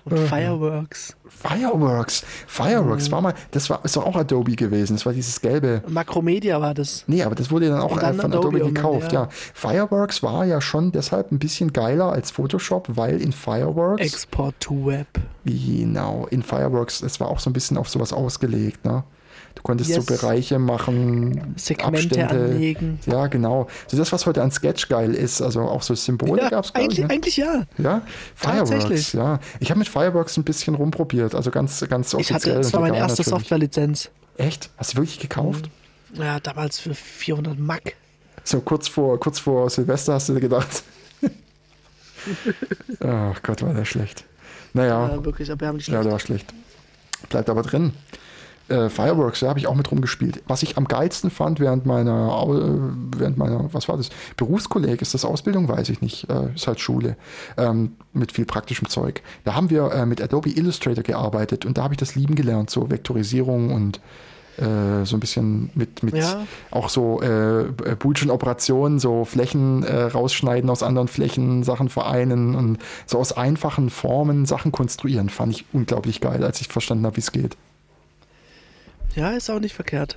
Und Fireworks. Fireworks. Fireworks mhm. war mal, das war, ist doch auch Adobe gewesen. Das war dieses gelbe. Macromedia war das. Nee, aber das wurde dann auch dann von Adobe, Adobe gekauft, ja. ja. Fireworks war ja schon deshalb ein bisschen geiler als Photoshop, weil in Fireworks. Export to Web. Genau, in Fireworks, es war auch so ein bisschen auf sowas ausgelegt, ne? Du konntest yes. so Bereiche machen, Segmente Abstände. anlegen. Ja, genau. So das, was heute an Sketch geil ist, also auch so Symbole ja, gab es eigentlich, ne? eigentlich ja. Ja, Fireworks, ja. Ich habe mit Fireworks ein bisschen rumprobiert, also ganz, ganz offiziell. Ich hatte, das war meine erste Softwarelizenz. Echt? Hast du wirklich gekauft? Ja, damals für 400 Mack. So kurz vor, kurz vor Silvester hast du dir gedacht. [laughs] oh Gott, war der schlecht. Naja. Ja, wirklich erbärmlich schlecht. Ja, der war schlecht. Bleibt aber drin äh, Fireworks, da habe ich auch mit rumgespielt. Was ich am geilsten fand während meiner, äh, während meiner, was war das? Berufskolleg, ist das Ausbildung? Weiß ich nicht. Äh, ist halt Schule. Ähm, mit viel praktischem Zeug. Da haben wir äh, mit Adobe Illustrator gearbeitet und da habe ich das lieben gelernt, so Vektorisierung und äh, so ein bisschen mit, mit ja. auch so äh, Boolschen Operationen, so Flächen äh, rausschneiden aus anderen Flächen, Sachen vereinen und so aus einfachen Formen Sachen konstruieren, fand ich unglaublich geil, als ich verstanden habe, wie es geht. Ja, ist auch nicht verkehrt.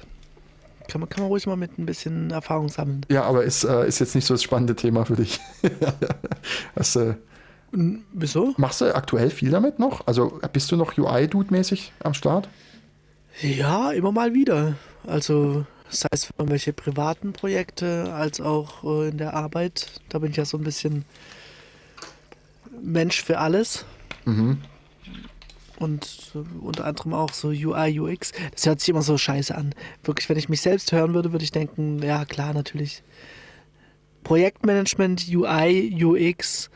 Kann man, kann man ruhig mal mit ein bisschen Erfahrung sammeln. Ja, aber ist, äh, ist jetzt nicht so das spannende Thema für dich. [laughs] hast, äh, Wieso? Machst du aktuell viel damit noch? Also bist du noch UI-Dude-mäßig am Start? Ja, immer mal wieder. Also sei es für irgendwelche privaten Projekte als auch äh, in der Arbeit. Da bin ich ja so ein bisschen Mensch für alles. Mhm. Und unter anderem auch so UI, UX. Das hört sich immer so scheiße an. Wirklich, wenn ich mich selbst hören würde, würde ich denken, ja klar, natürlich. Projektmanagement, UI, UX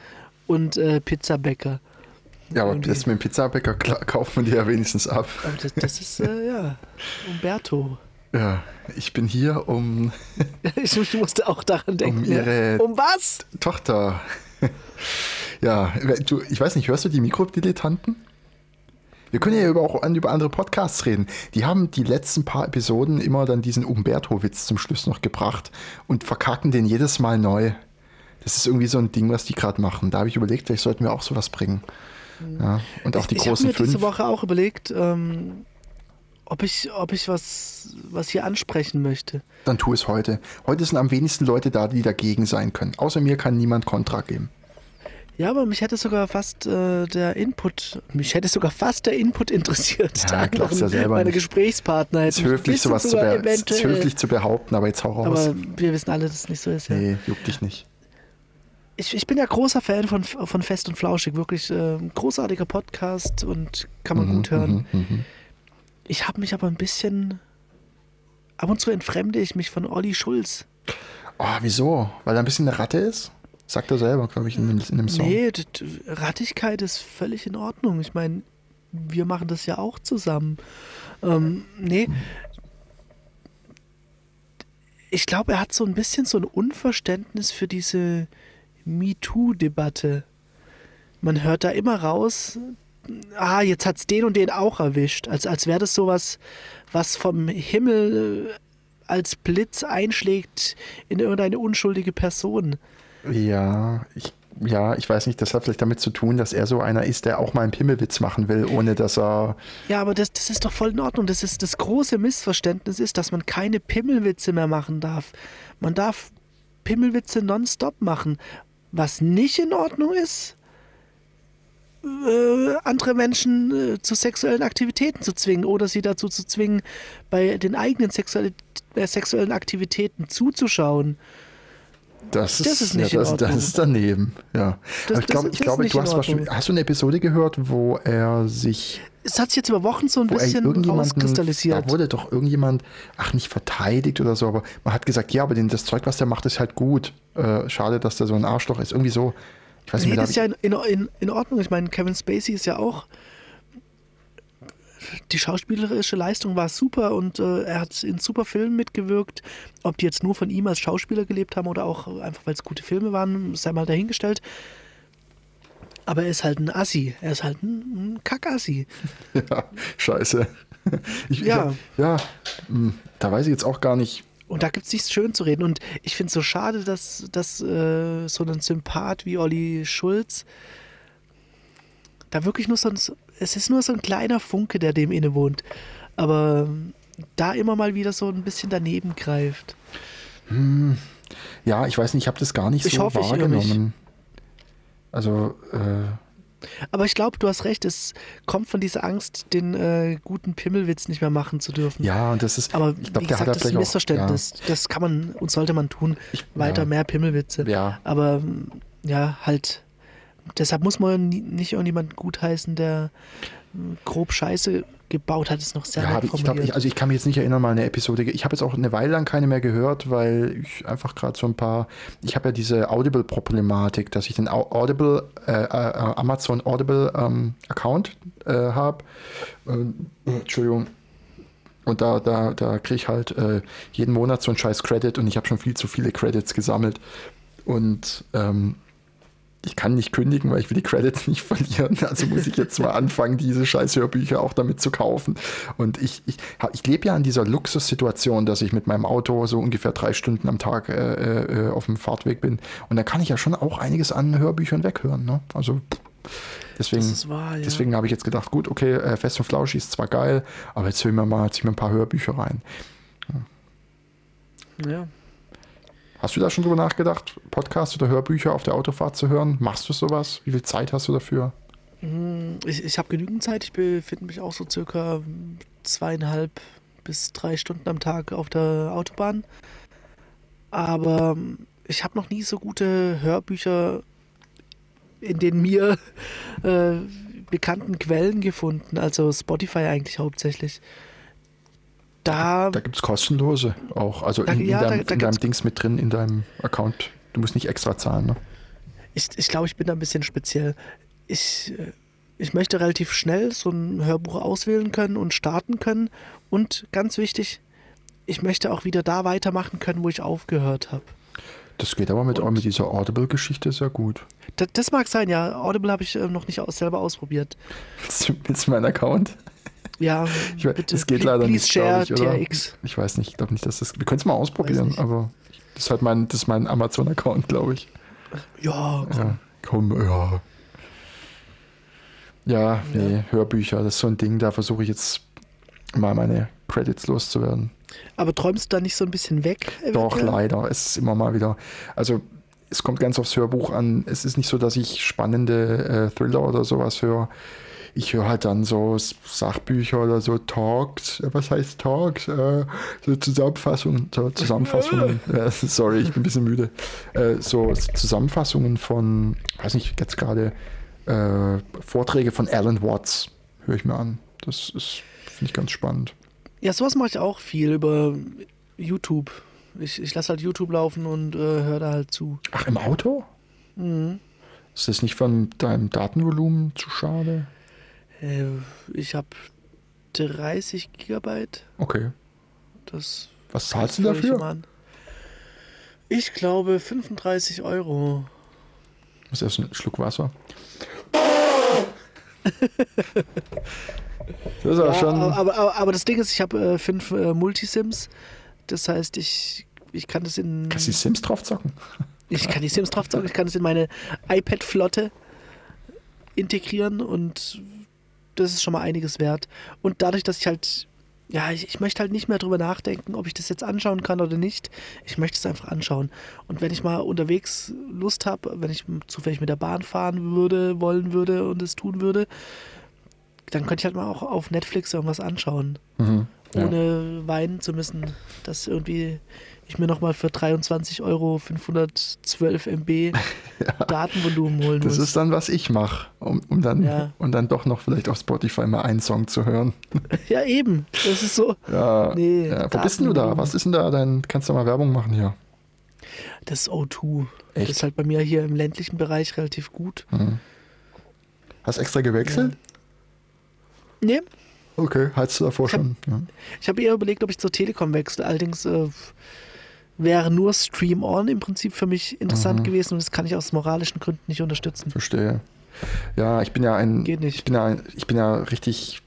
und äh, Pizzabäcker. Ja, aber Irgendwie. das mit dem Pizzabäcker kauft man dir ja wenigstens ab. Das, das, ist, äh, ja, Umberto. Ja, ich bin hier, um. [laughs] ich musste auch daran denken. Um ihre. Um was? Tochter. [laughs] ja, du, ich weiß nicht, hörst du die Mikrodilettanten? Wir können ja auch über andere Podcasts reden. Die haben die letzten paar Episoden immer dann diesen Umberto-Witz zum Schluss noch gebracht und verkacken den jedes Mal neu. Das ist irgendwie so ein Ding, was die gerade machen. Da habe ich überlegt, vielleicht sollten wir auch sowas bringen. Ja, und auch die ich, großen ich habe mir diese Woche auch überlegt, ähm, ob ich, ob ich was, was hier ansprechen möchte. Dann tu es heute. Heute sind am wenigsten Leute da, die dagegen sein können. Außer mir kann niemand Kontra geben. Ja, aber mich hätte sogar fast äh, der Input, mich hätte sogar fast der Input interessiert. Ja, glaubst ja selber Meine nicht. Gesprächspartner hätten. Ist höflich, sowas zu ist höflich zu behaupten, aber jetzt hau raus. Aber wir wissen alle, dass es nicht so ist. Ja. Nee, juckt dich nicht ich, ich bin ja großer Fan von, von Fest und Flauschig, wirklich äh, großartiger Podcast und kann man mhm, gut hören. Mhm, mhm. Ich habe mich aber ein bisschen, ab und zu entfremde ich mich von Olli Schulz. Oh, wieso? Weil er ein bisschen eine Ratte ist? Sagt er selber, glaube ich, in dem, in dem Song. Nee, Rattigkeit ist völlig in Ordnung. Ich meine, wir machen das ja auch zusammen. Ähm, nee. Ich glaube, er hat so ein bisschen so ein Unverständnis für diese MeToo-Debatte. Man hört da immer raus, ah, jetzt hat es den und den auch erwischt. Als, als wäre das sowas, was vom Himmel äh, als Blitz einschlägt in irgendeine unschuldige Person. Ja, ich, ja, ich weiß nicht, das hat vielleicht damit zu tun, dass er so einer ist, der auch mal einen Pimmelwitz machen will, ohne dass er. Ja, aber das, das ist doch voll in Ordnung. Das ist das große Missverständnis ist, dass man keine Pimmelwitze mehr machen darf. Man darf Pimmelwitze nonstop machen. Was nicht in Ordnung ist, äh, andere Menschen äh, zu sexuellen Aktivitäten zu zwingen oder sie dazu zu zwingen, bei den eigenen sexuelle, äh, sexuellen Aktivitäten zuzuschauen. Das, das ist, nicht ja, das. Das ist daneben, ja. Das, ich glaube, ich glaube du hast, hast du eine Episode gehört, wo er sich es hat sich jetzt über Wochen so ein bisschen rauskristallisiert. Da wurde doch irgendjemand, ach nicht verteidigt oder so, aber man hat gesagt, ja, aber das Zeug, was der macht, ist halt gut. Äh, schade, dass der so ein Arschloch ist. Irgendwie so. Ich weiß nee, nicht mehr, das ist ja in, in, in Ordnung. Ich meine, Kevin Spacey ist ja auch die schauspielerische Leistung war super und äh, er hat in super Filmen mitgewirkt. Ob die jetzt nur von ihm als Schauspieler gelebt haben oder auch einfach, weil es gute Filme waren, sei mal dahingestellt. Aber er ist halt ein Assi. Er ist halt ein, ein Kackassi. [laughs] Ja, scheiße. [laughs] Ich, ja. Ich, ja, hm, da weiß ich jetzt auch gar nicht. Und da gibt es nichts schön zu reden. Und ich finde es so schade, dass, dass äh, so ein Sympath wie Olli Schulz da wirklich nur so ein, es ist nur so ein kleiner Funke, der dem innewohnt. Aber da immer mal wieder so ein bisschen daneben greift. Hm. Ja, ich weiß nicht, ich habe das gar nicht ich so hoffe, wahrgenommen. Also, äh, aber ich glaube, du hast recht, es kommt von dieser Angst, den äh, guten Pimmelwitz nicht mehr machen zu dürfen. Ja, und das ist, aber ich glaube, der hat das ist ein Missverständnis. Auch, ja. Das kann man und sollte man tun. Ich, Weiter ja. mehr Pimmelwitze. Ja. Aber ja, halt. Deshalb muss man nicht irgendjemand gutheißen, der grob Scheiße gebaut hat, ist noch sehr ja, ich glaub, ich, also ich kann mich jetzt nicht erinnern, mal eine Episode. Ich habe jetzt auch eine Weile lang keine mehr gehört, weil ich einfach gerade so ein paar. Ich habe ja diese Audible-Problematik, dass ich den Audible, äh, äh, Amazon Audible ähm, Account äh, habe. Entschuldigung. Und da, da, da kriege ich halt äh, jeden Monat so einen scheiß Credit und ich habe schon viel zu viele Credits gesammelt. Und ähm, ich kann nicht kündigen, weil ich will die Credits nicht verlieren. [laughs] Also muss ich jetzt mal anfangen, diese scheiß Hörbücher auch damit zu kaufen. Und ich, ich, ich lebe ja an dieser Luxussituation, dass ich mit meinem Auto so ungefähr drei Stunden am Tag äh, äh, auf dem Fahrtweg bin. Und da kann ich ja schon auch einiges an Hörbüchern weghören. Ne? Also deswegen, wahr, ja. deswegen habe ich jetzt gedacht, gut, okay, äh, Fest und Flauschig ist zwar geil, aber jetzt hören wir mal, ziehen wir ein paar Hörbücher rein. Ja. ja. Hast du da schon drüber nachgedacht, Podcasts oder Hörbücher auf der Autofahrt zu hören? Machst du sowas? Wie viel Zeit hast du dafür? Hm, ich, ich habe genügend Zeit. Ich befinde mich auch so circa zweieinhalb bis drei Stunden am Tag auf der Autobahn. Aber ich habe noch nie so gute Hörbücher in den mir [laughs] äh, bekannten Quellen gefunden, also Spotify eigentlich hauptsächlich. Da, da gibt es kostenlose auch, also da, in, in, ja, deinem, da, in deinem Dings mit drin, in deinem Account. Du musst nicht extra zahlen, ne? Ich, ich glaube, ich bin da ein bisschen speziell. Ich, äh, ich möchte relativ schnell so ein Hörbuch auswählen können und starten können. Und ganz wichtig, ich möchte auch wieder da weitermachen können, wo ich aufgehört habe. Das geht aber mit, mit dieser Audible-Geschichte sehr gut. Das, das, mag sein, ja. Audible habe ich äh, noch nicht aus, selber ausprobiert. [laughs] Willst du, willst du meinen Account? Ja, ich, bitte. Es geht leider nicht, share ich, oder? TRX. Ich weiß nicht, ich glaube nicht, dass das. Wir können es mal ausprobieren, aber das ist halt mein, das mein Amazon-Account, glaube ich. Ja, komm. Ja, komm, ja. Ja, nee, ja. Hörbücher, das ist so ein Ding, da versuche ich jetzt mal meine Credits loszuwerden. Aber träumst du da nicht so ein bisschen weg? Eventuell? Doch, leider. Es ist immer mal wieder. Also, es kommt ganz aufs Hörbuch an. Es ist nicht so, dass ich spannende äh, Thriller oder sowas höre. Ich höre halt dann so Sachbücher oder so Talks. Was heißt Talks? Äh, so Zusammenfassungen. So Zusammenfassungen. [laughs] äh, sorry, ich bin ein bisschen müde. Äh, so Zusammenfassungen von, weiß nicht, jetzt gerade äh, Vorträge von Alan Watts höre ich mir an. Das ist, finde ich ganz spannend. Ja, sowas mache ich auch viel über YouTube. Ich, ich lasse halt YouTube laufen und äh, höre da halt zu. Ach, im Auto? Mhm. Ist das nicht von deinem Datenvolumen zu schade? Äh, ich habe 30 Gigabyte. Okay. Das Was zahlst du dafür? Ich glaube 35 Euro. Muss erst einen Schluck Wasser. Das ist ja, schon. Aber, aber, aber, das Ding ist, ich habe äh, fünf äh, Multisims. Das heißt, ich, ich kann das in. Kannst du die Sims drauf zocken? Ich kann die Sims drauf zocken, ich kann es in meine iPad-Flotte integrieren und das ist schon mal einiges wert. Und dadurch, dass ich halt. Ja, ich, ich möchte halt nicht mehr drüber nachdenken, ob ich das jetzt anschauen kann oder nicht. Ich möchte es einfach anschauen. Und wenn ich mal unterwegs Lust habe, wenn ich zufällig mit der Bahn fahren würde, wollen würde und es tun würde, dann könnte ich halt mal auch auf Netflix irgendwas anschauen. Mhm, ja. Ohne weinen zu müssen, dass irgendwie ich mir nochmal für 23 Euro 512 MB ja, Datenvolumen holen das muss. Das ist dann, was ich mache, um, um dann, ja. und dann doch noch vielleicht auf Spotify mal einen Song zu hören. [laughs] Ja, eben. Das ist so. Ja, nee, ja. Wo bist denn du da? Was ist denn da? Dann kannst du mal Werbung machen hier. Das ist O2. Echt? Das ist halt bei mir hier im ländlichen Bereich relativ gut. Mhm. Hast extra gewechselt? Nee. Okay, hattest du davor ich schon? ja. Ich habe eher überlegt, ob ich zur Telekom wechsle. Allerdings äh, wäre nur Stream On im Prinzip für mich interessant mhm. gewesen und das kann ich aus moralischen Gründen nicht unterstützen. Verstehe. Ja, ich bin ja ein. Geht nicht. Ich bin ja, ich bin ja richtig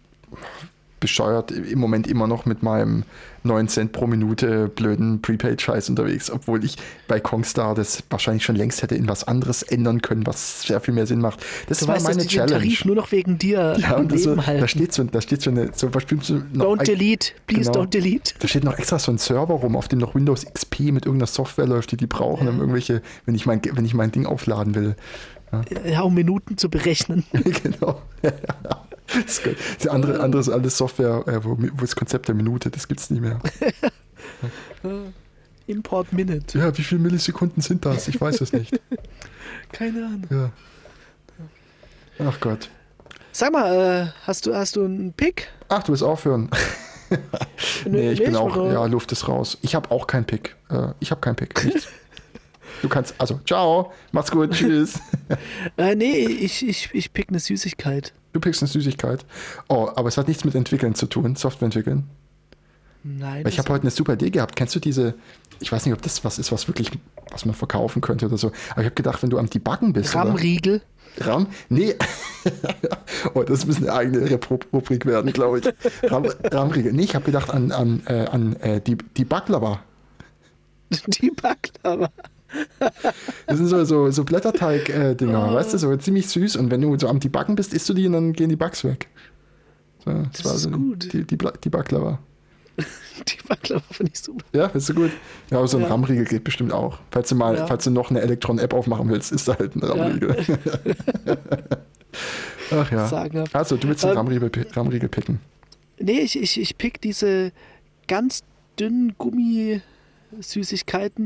bescheuert im Moment immer noch mit meinem 9 Cent pro Minute blöden Prepaid-Scheiß unterwegs, obwohl ich bei Kongstar das wahrscheinlich schon längst hätte in was anderes ändern können, was sehr viel mehr Sinn macht. Das du war weißt, meine dass Challenge. Tarif nur noch wegen dir [laughs] ja, und das so, da steht so, da steht so eine, so was so noch Don't delete, please genau, don't delete. Da steht noch extra so ein Server rum, auf dem noch Windows XP mit irgendeiner Software läuft, die die brauchen, um irgendwelche, wenn ich mein, wenn ich mein Ding aufladen will. Ja, ja um Minuten zu berechnen. [laughs] genau. [laughs] Das ist, das andere, andere ist alles Software, äh, wo, wo das Konzept der Minute, das gibt es nicht mehr. [laughs] Import Minute. Ja, wie viele Millisekunden sind das? Ich weiß es nicht. [laughs] Keine Ahnung. Ja. Ach Gott. Sag mal, äh, hast, du, hast du einen Pick? Ach, du willst aufhören. [laughs] nee, ich bin auch, ja, Luft ist raus. Ich habe auch keinen Pick. Äh, ich habe keinen Pick. Nichts. Du kannst, also, ciao, mach's gut, tschüss. äh, nee, ich, ich, ich pick eine Süßigkeit. Du pickst eine Süßigkeit. Oh, aber es hat nichts mit Entwickeln zu tun, Software entwickeln. Nein. Weil ich habe heute eine super Idee gehabt. Kennst du diese, ich weiß nicht, ob das was ist, was wirklich, was man verkaufen könnte oder so. Aber ich habe gedacht, wenn du am Debuggen bist. RAM-Riegel? RAM? Nee. [laughs] oh, das muss eine eigene Rubrik werden, glaube ich. RAM, RAM-Riegel. Nee, ich habe gedacht an, an, äh, an äh, die, die Baklava. Die Baklava. Das sind so, so, so Blätterteig-Dinger, oh. weißt du, so ziemlich süß. Und wenn du so am Debuggen bist, isst du die und dann gehen die Bugs weg. So, das, das war so gut. Die, die, die Baklava. [laughs] Die Baklava finde ich super. Ja, ist so gut. Ja, aber so ein ja. RAM-Riegel geht bestimmt auch. Falls du mal, ja. falls du noch eine Elektron-App aufmachen willst, ist da halt ein RAM-Riegel. Ja. [laughs] Ach ja. Sagenhaft. Also, du willst einen ähm, RAM-Riegel, RAM picken. Nee, ich, ich, ich pick diese ganz dünnen Gummisüßigkeiten,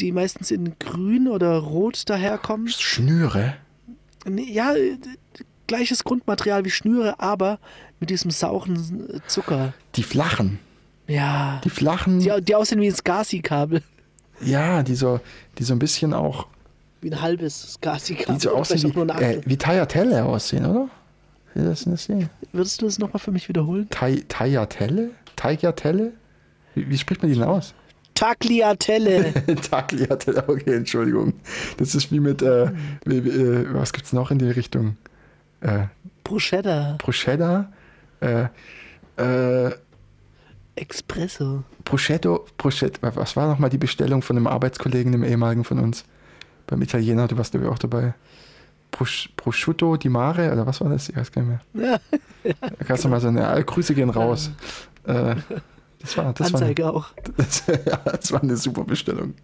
die meistens in grün oder rot daherkommen. Schnüre? Ja, gleiches Grundmaterial wie Schnüre, aber mit diesem sauren Zucker. Die flachen. Ja. Die flachen. Die, die aussehen wie ein SCSI-Kabel. Ja, die so, die so ein bisschen auch. Wie ein halbes SCSI-Kabel. Die so aussehen wie, äh, wie Tagliatelle aussehen, oder? Wie das denn sehen? Würdest du das nochmal für mich wiederholen? Tagliatelle? Tagliatelle? Wie, wie spricht man die denn aus? Tagliatelle. [laughs] Tagliatelle, okay, Entschuldigung. Das ist wie mit, äh, wie, äh, was gibt's noch in die Richtung? Äh, Bruschetta. Bruschetta. Äh, äh, Espresso. Bruschetto, Bruschetto, was war nochmal die Bestellung von einem Arbeitskollegen, einem ehemaligen von uns? Beim Italiener, du warst ja auch dabei. Brusch, Prosciutto di Mare, oder was war das? Ich weiß gar nicht mehr. Ja, ja, da kannst du mal so eine, Grüße gehen raus. Ja. [laughs] Äh, das war, das Anzeige war, auch. Das, [laughs] ja, das war eine super Bestellung.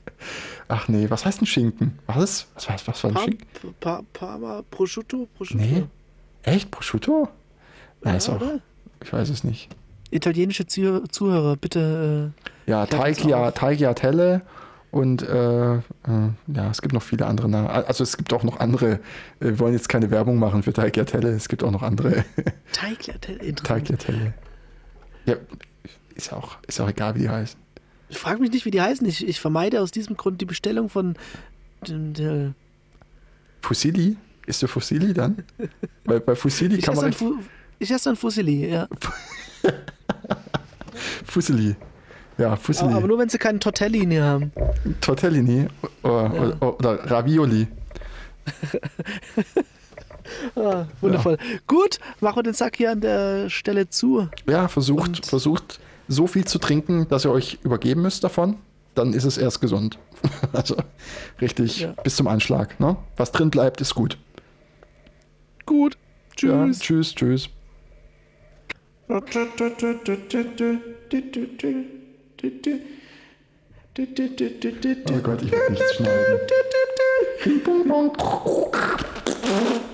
Ach nee, was heißt ein Schinken? Was? Was, was, was war ein pa Schinken? Pa Parma, Prosciutto, Prosciutto. Nee. Echt? Prosciutto? Nein, ist auch. Ich weiß es nicht. Italienische Zuhörer, bitte. Äh, ja, Taigia, Taigiatelle und äh, äh, ja, es gibt noch viele andere Namen. Also es gibt auch noch andere. Äh, wir wollen jetzt keine Werbung machen für Taigiatelle. Es gibt auch noch andere. Taigiatelle, [laughs] interessant. Taigiatelle. Ja, ist auch, ist auch egal, wie die heißen. Ich frage mich nicht, wie die heißen. Ich, ich vermeide aus diesem Grund die Bestellung von. Fusilli? Ist du Fusilli dann? [laughs] Weil bei Fusilli kann man. Fu ich esse dann Fusilli, ja. [laughs] Fusilli. Ja, Fusilli. Aber, nur, wenn sie keinen Tortellini haben. Tortellini oder, ja. oder, oder Ravioli. [laughs] ah, wundervoll. Ja. Gut, machen wir den Sack hier an der Stelle zu. Ja, versucht, versucht so viel zu trinken, dass ihr euch übergeben müsst davon. Dann ist es erst gesund. [laughs] also richtig ja. bis zum Anschlag. Ne? Was drin bleibt, ist gut. Gut. Tschüss. Ja, tschüss, tschüss. Oh Gott, ich will nichts schneiden. [laughs]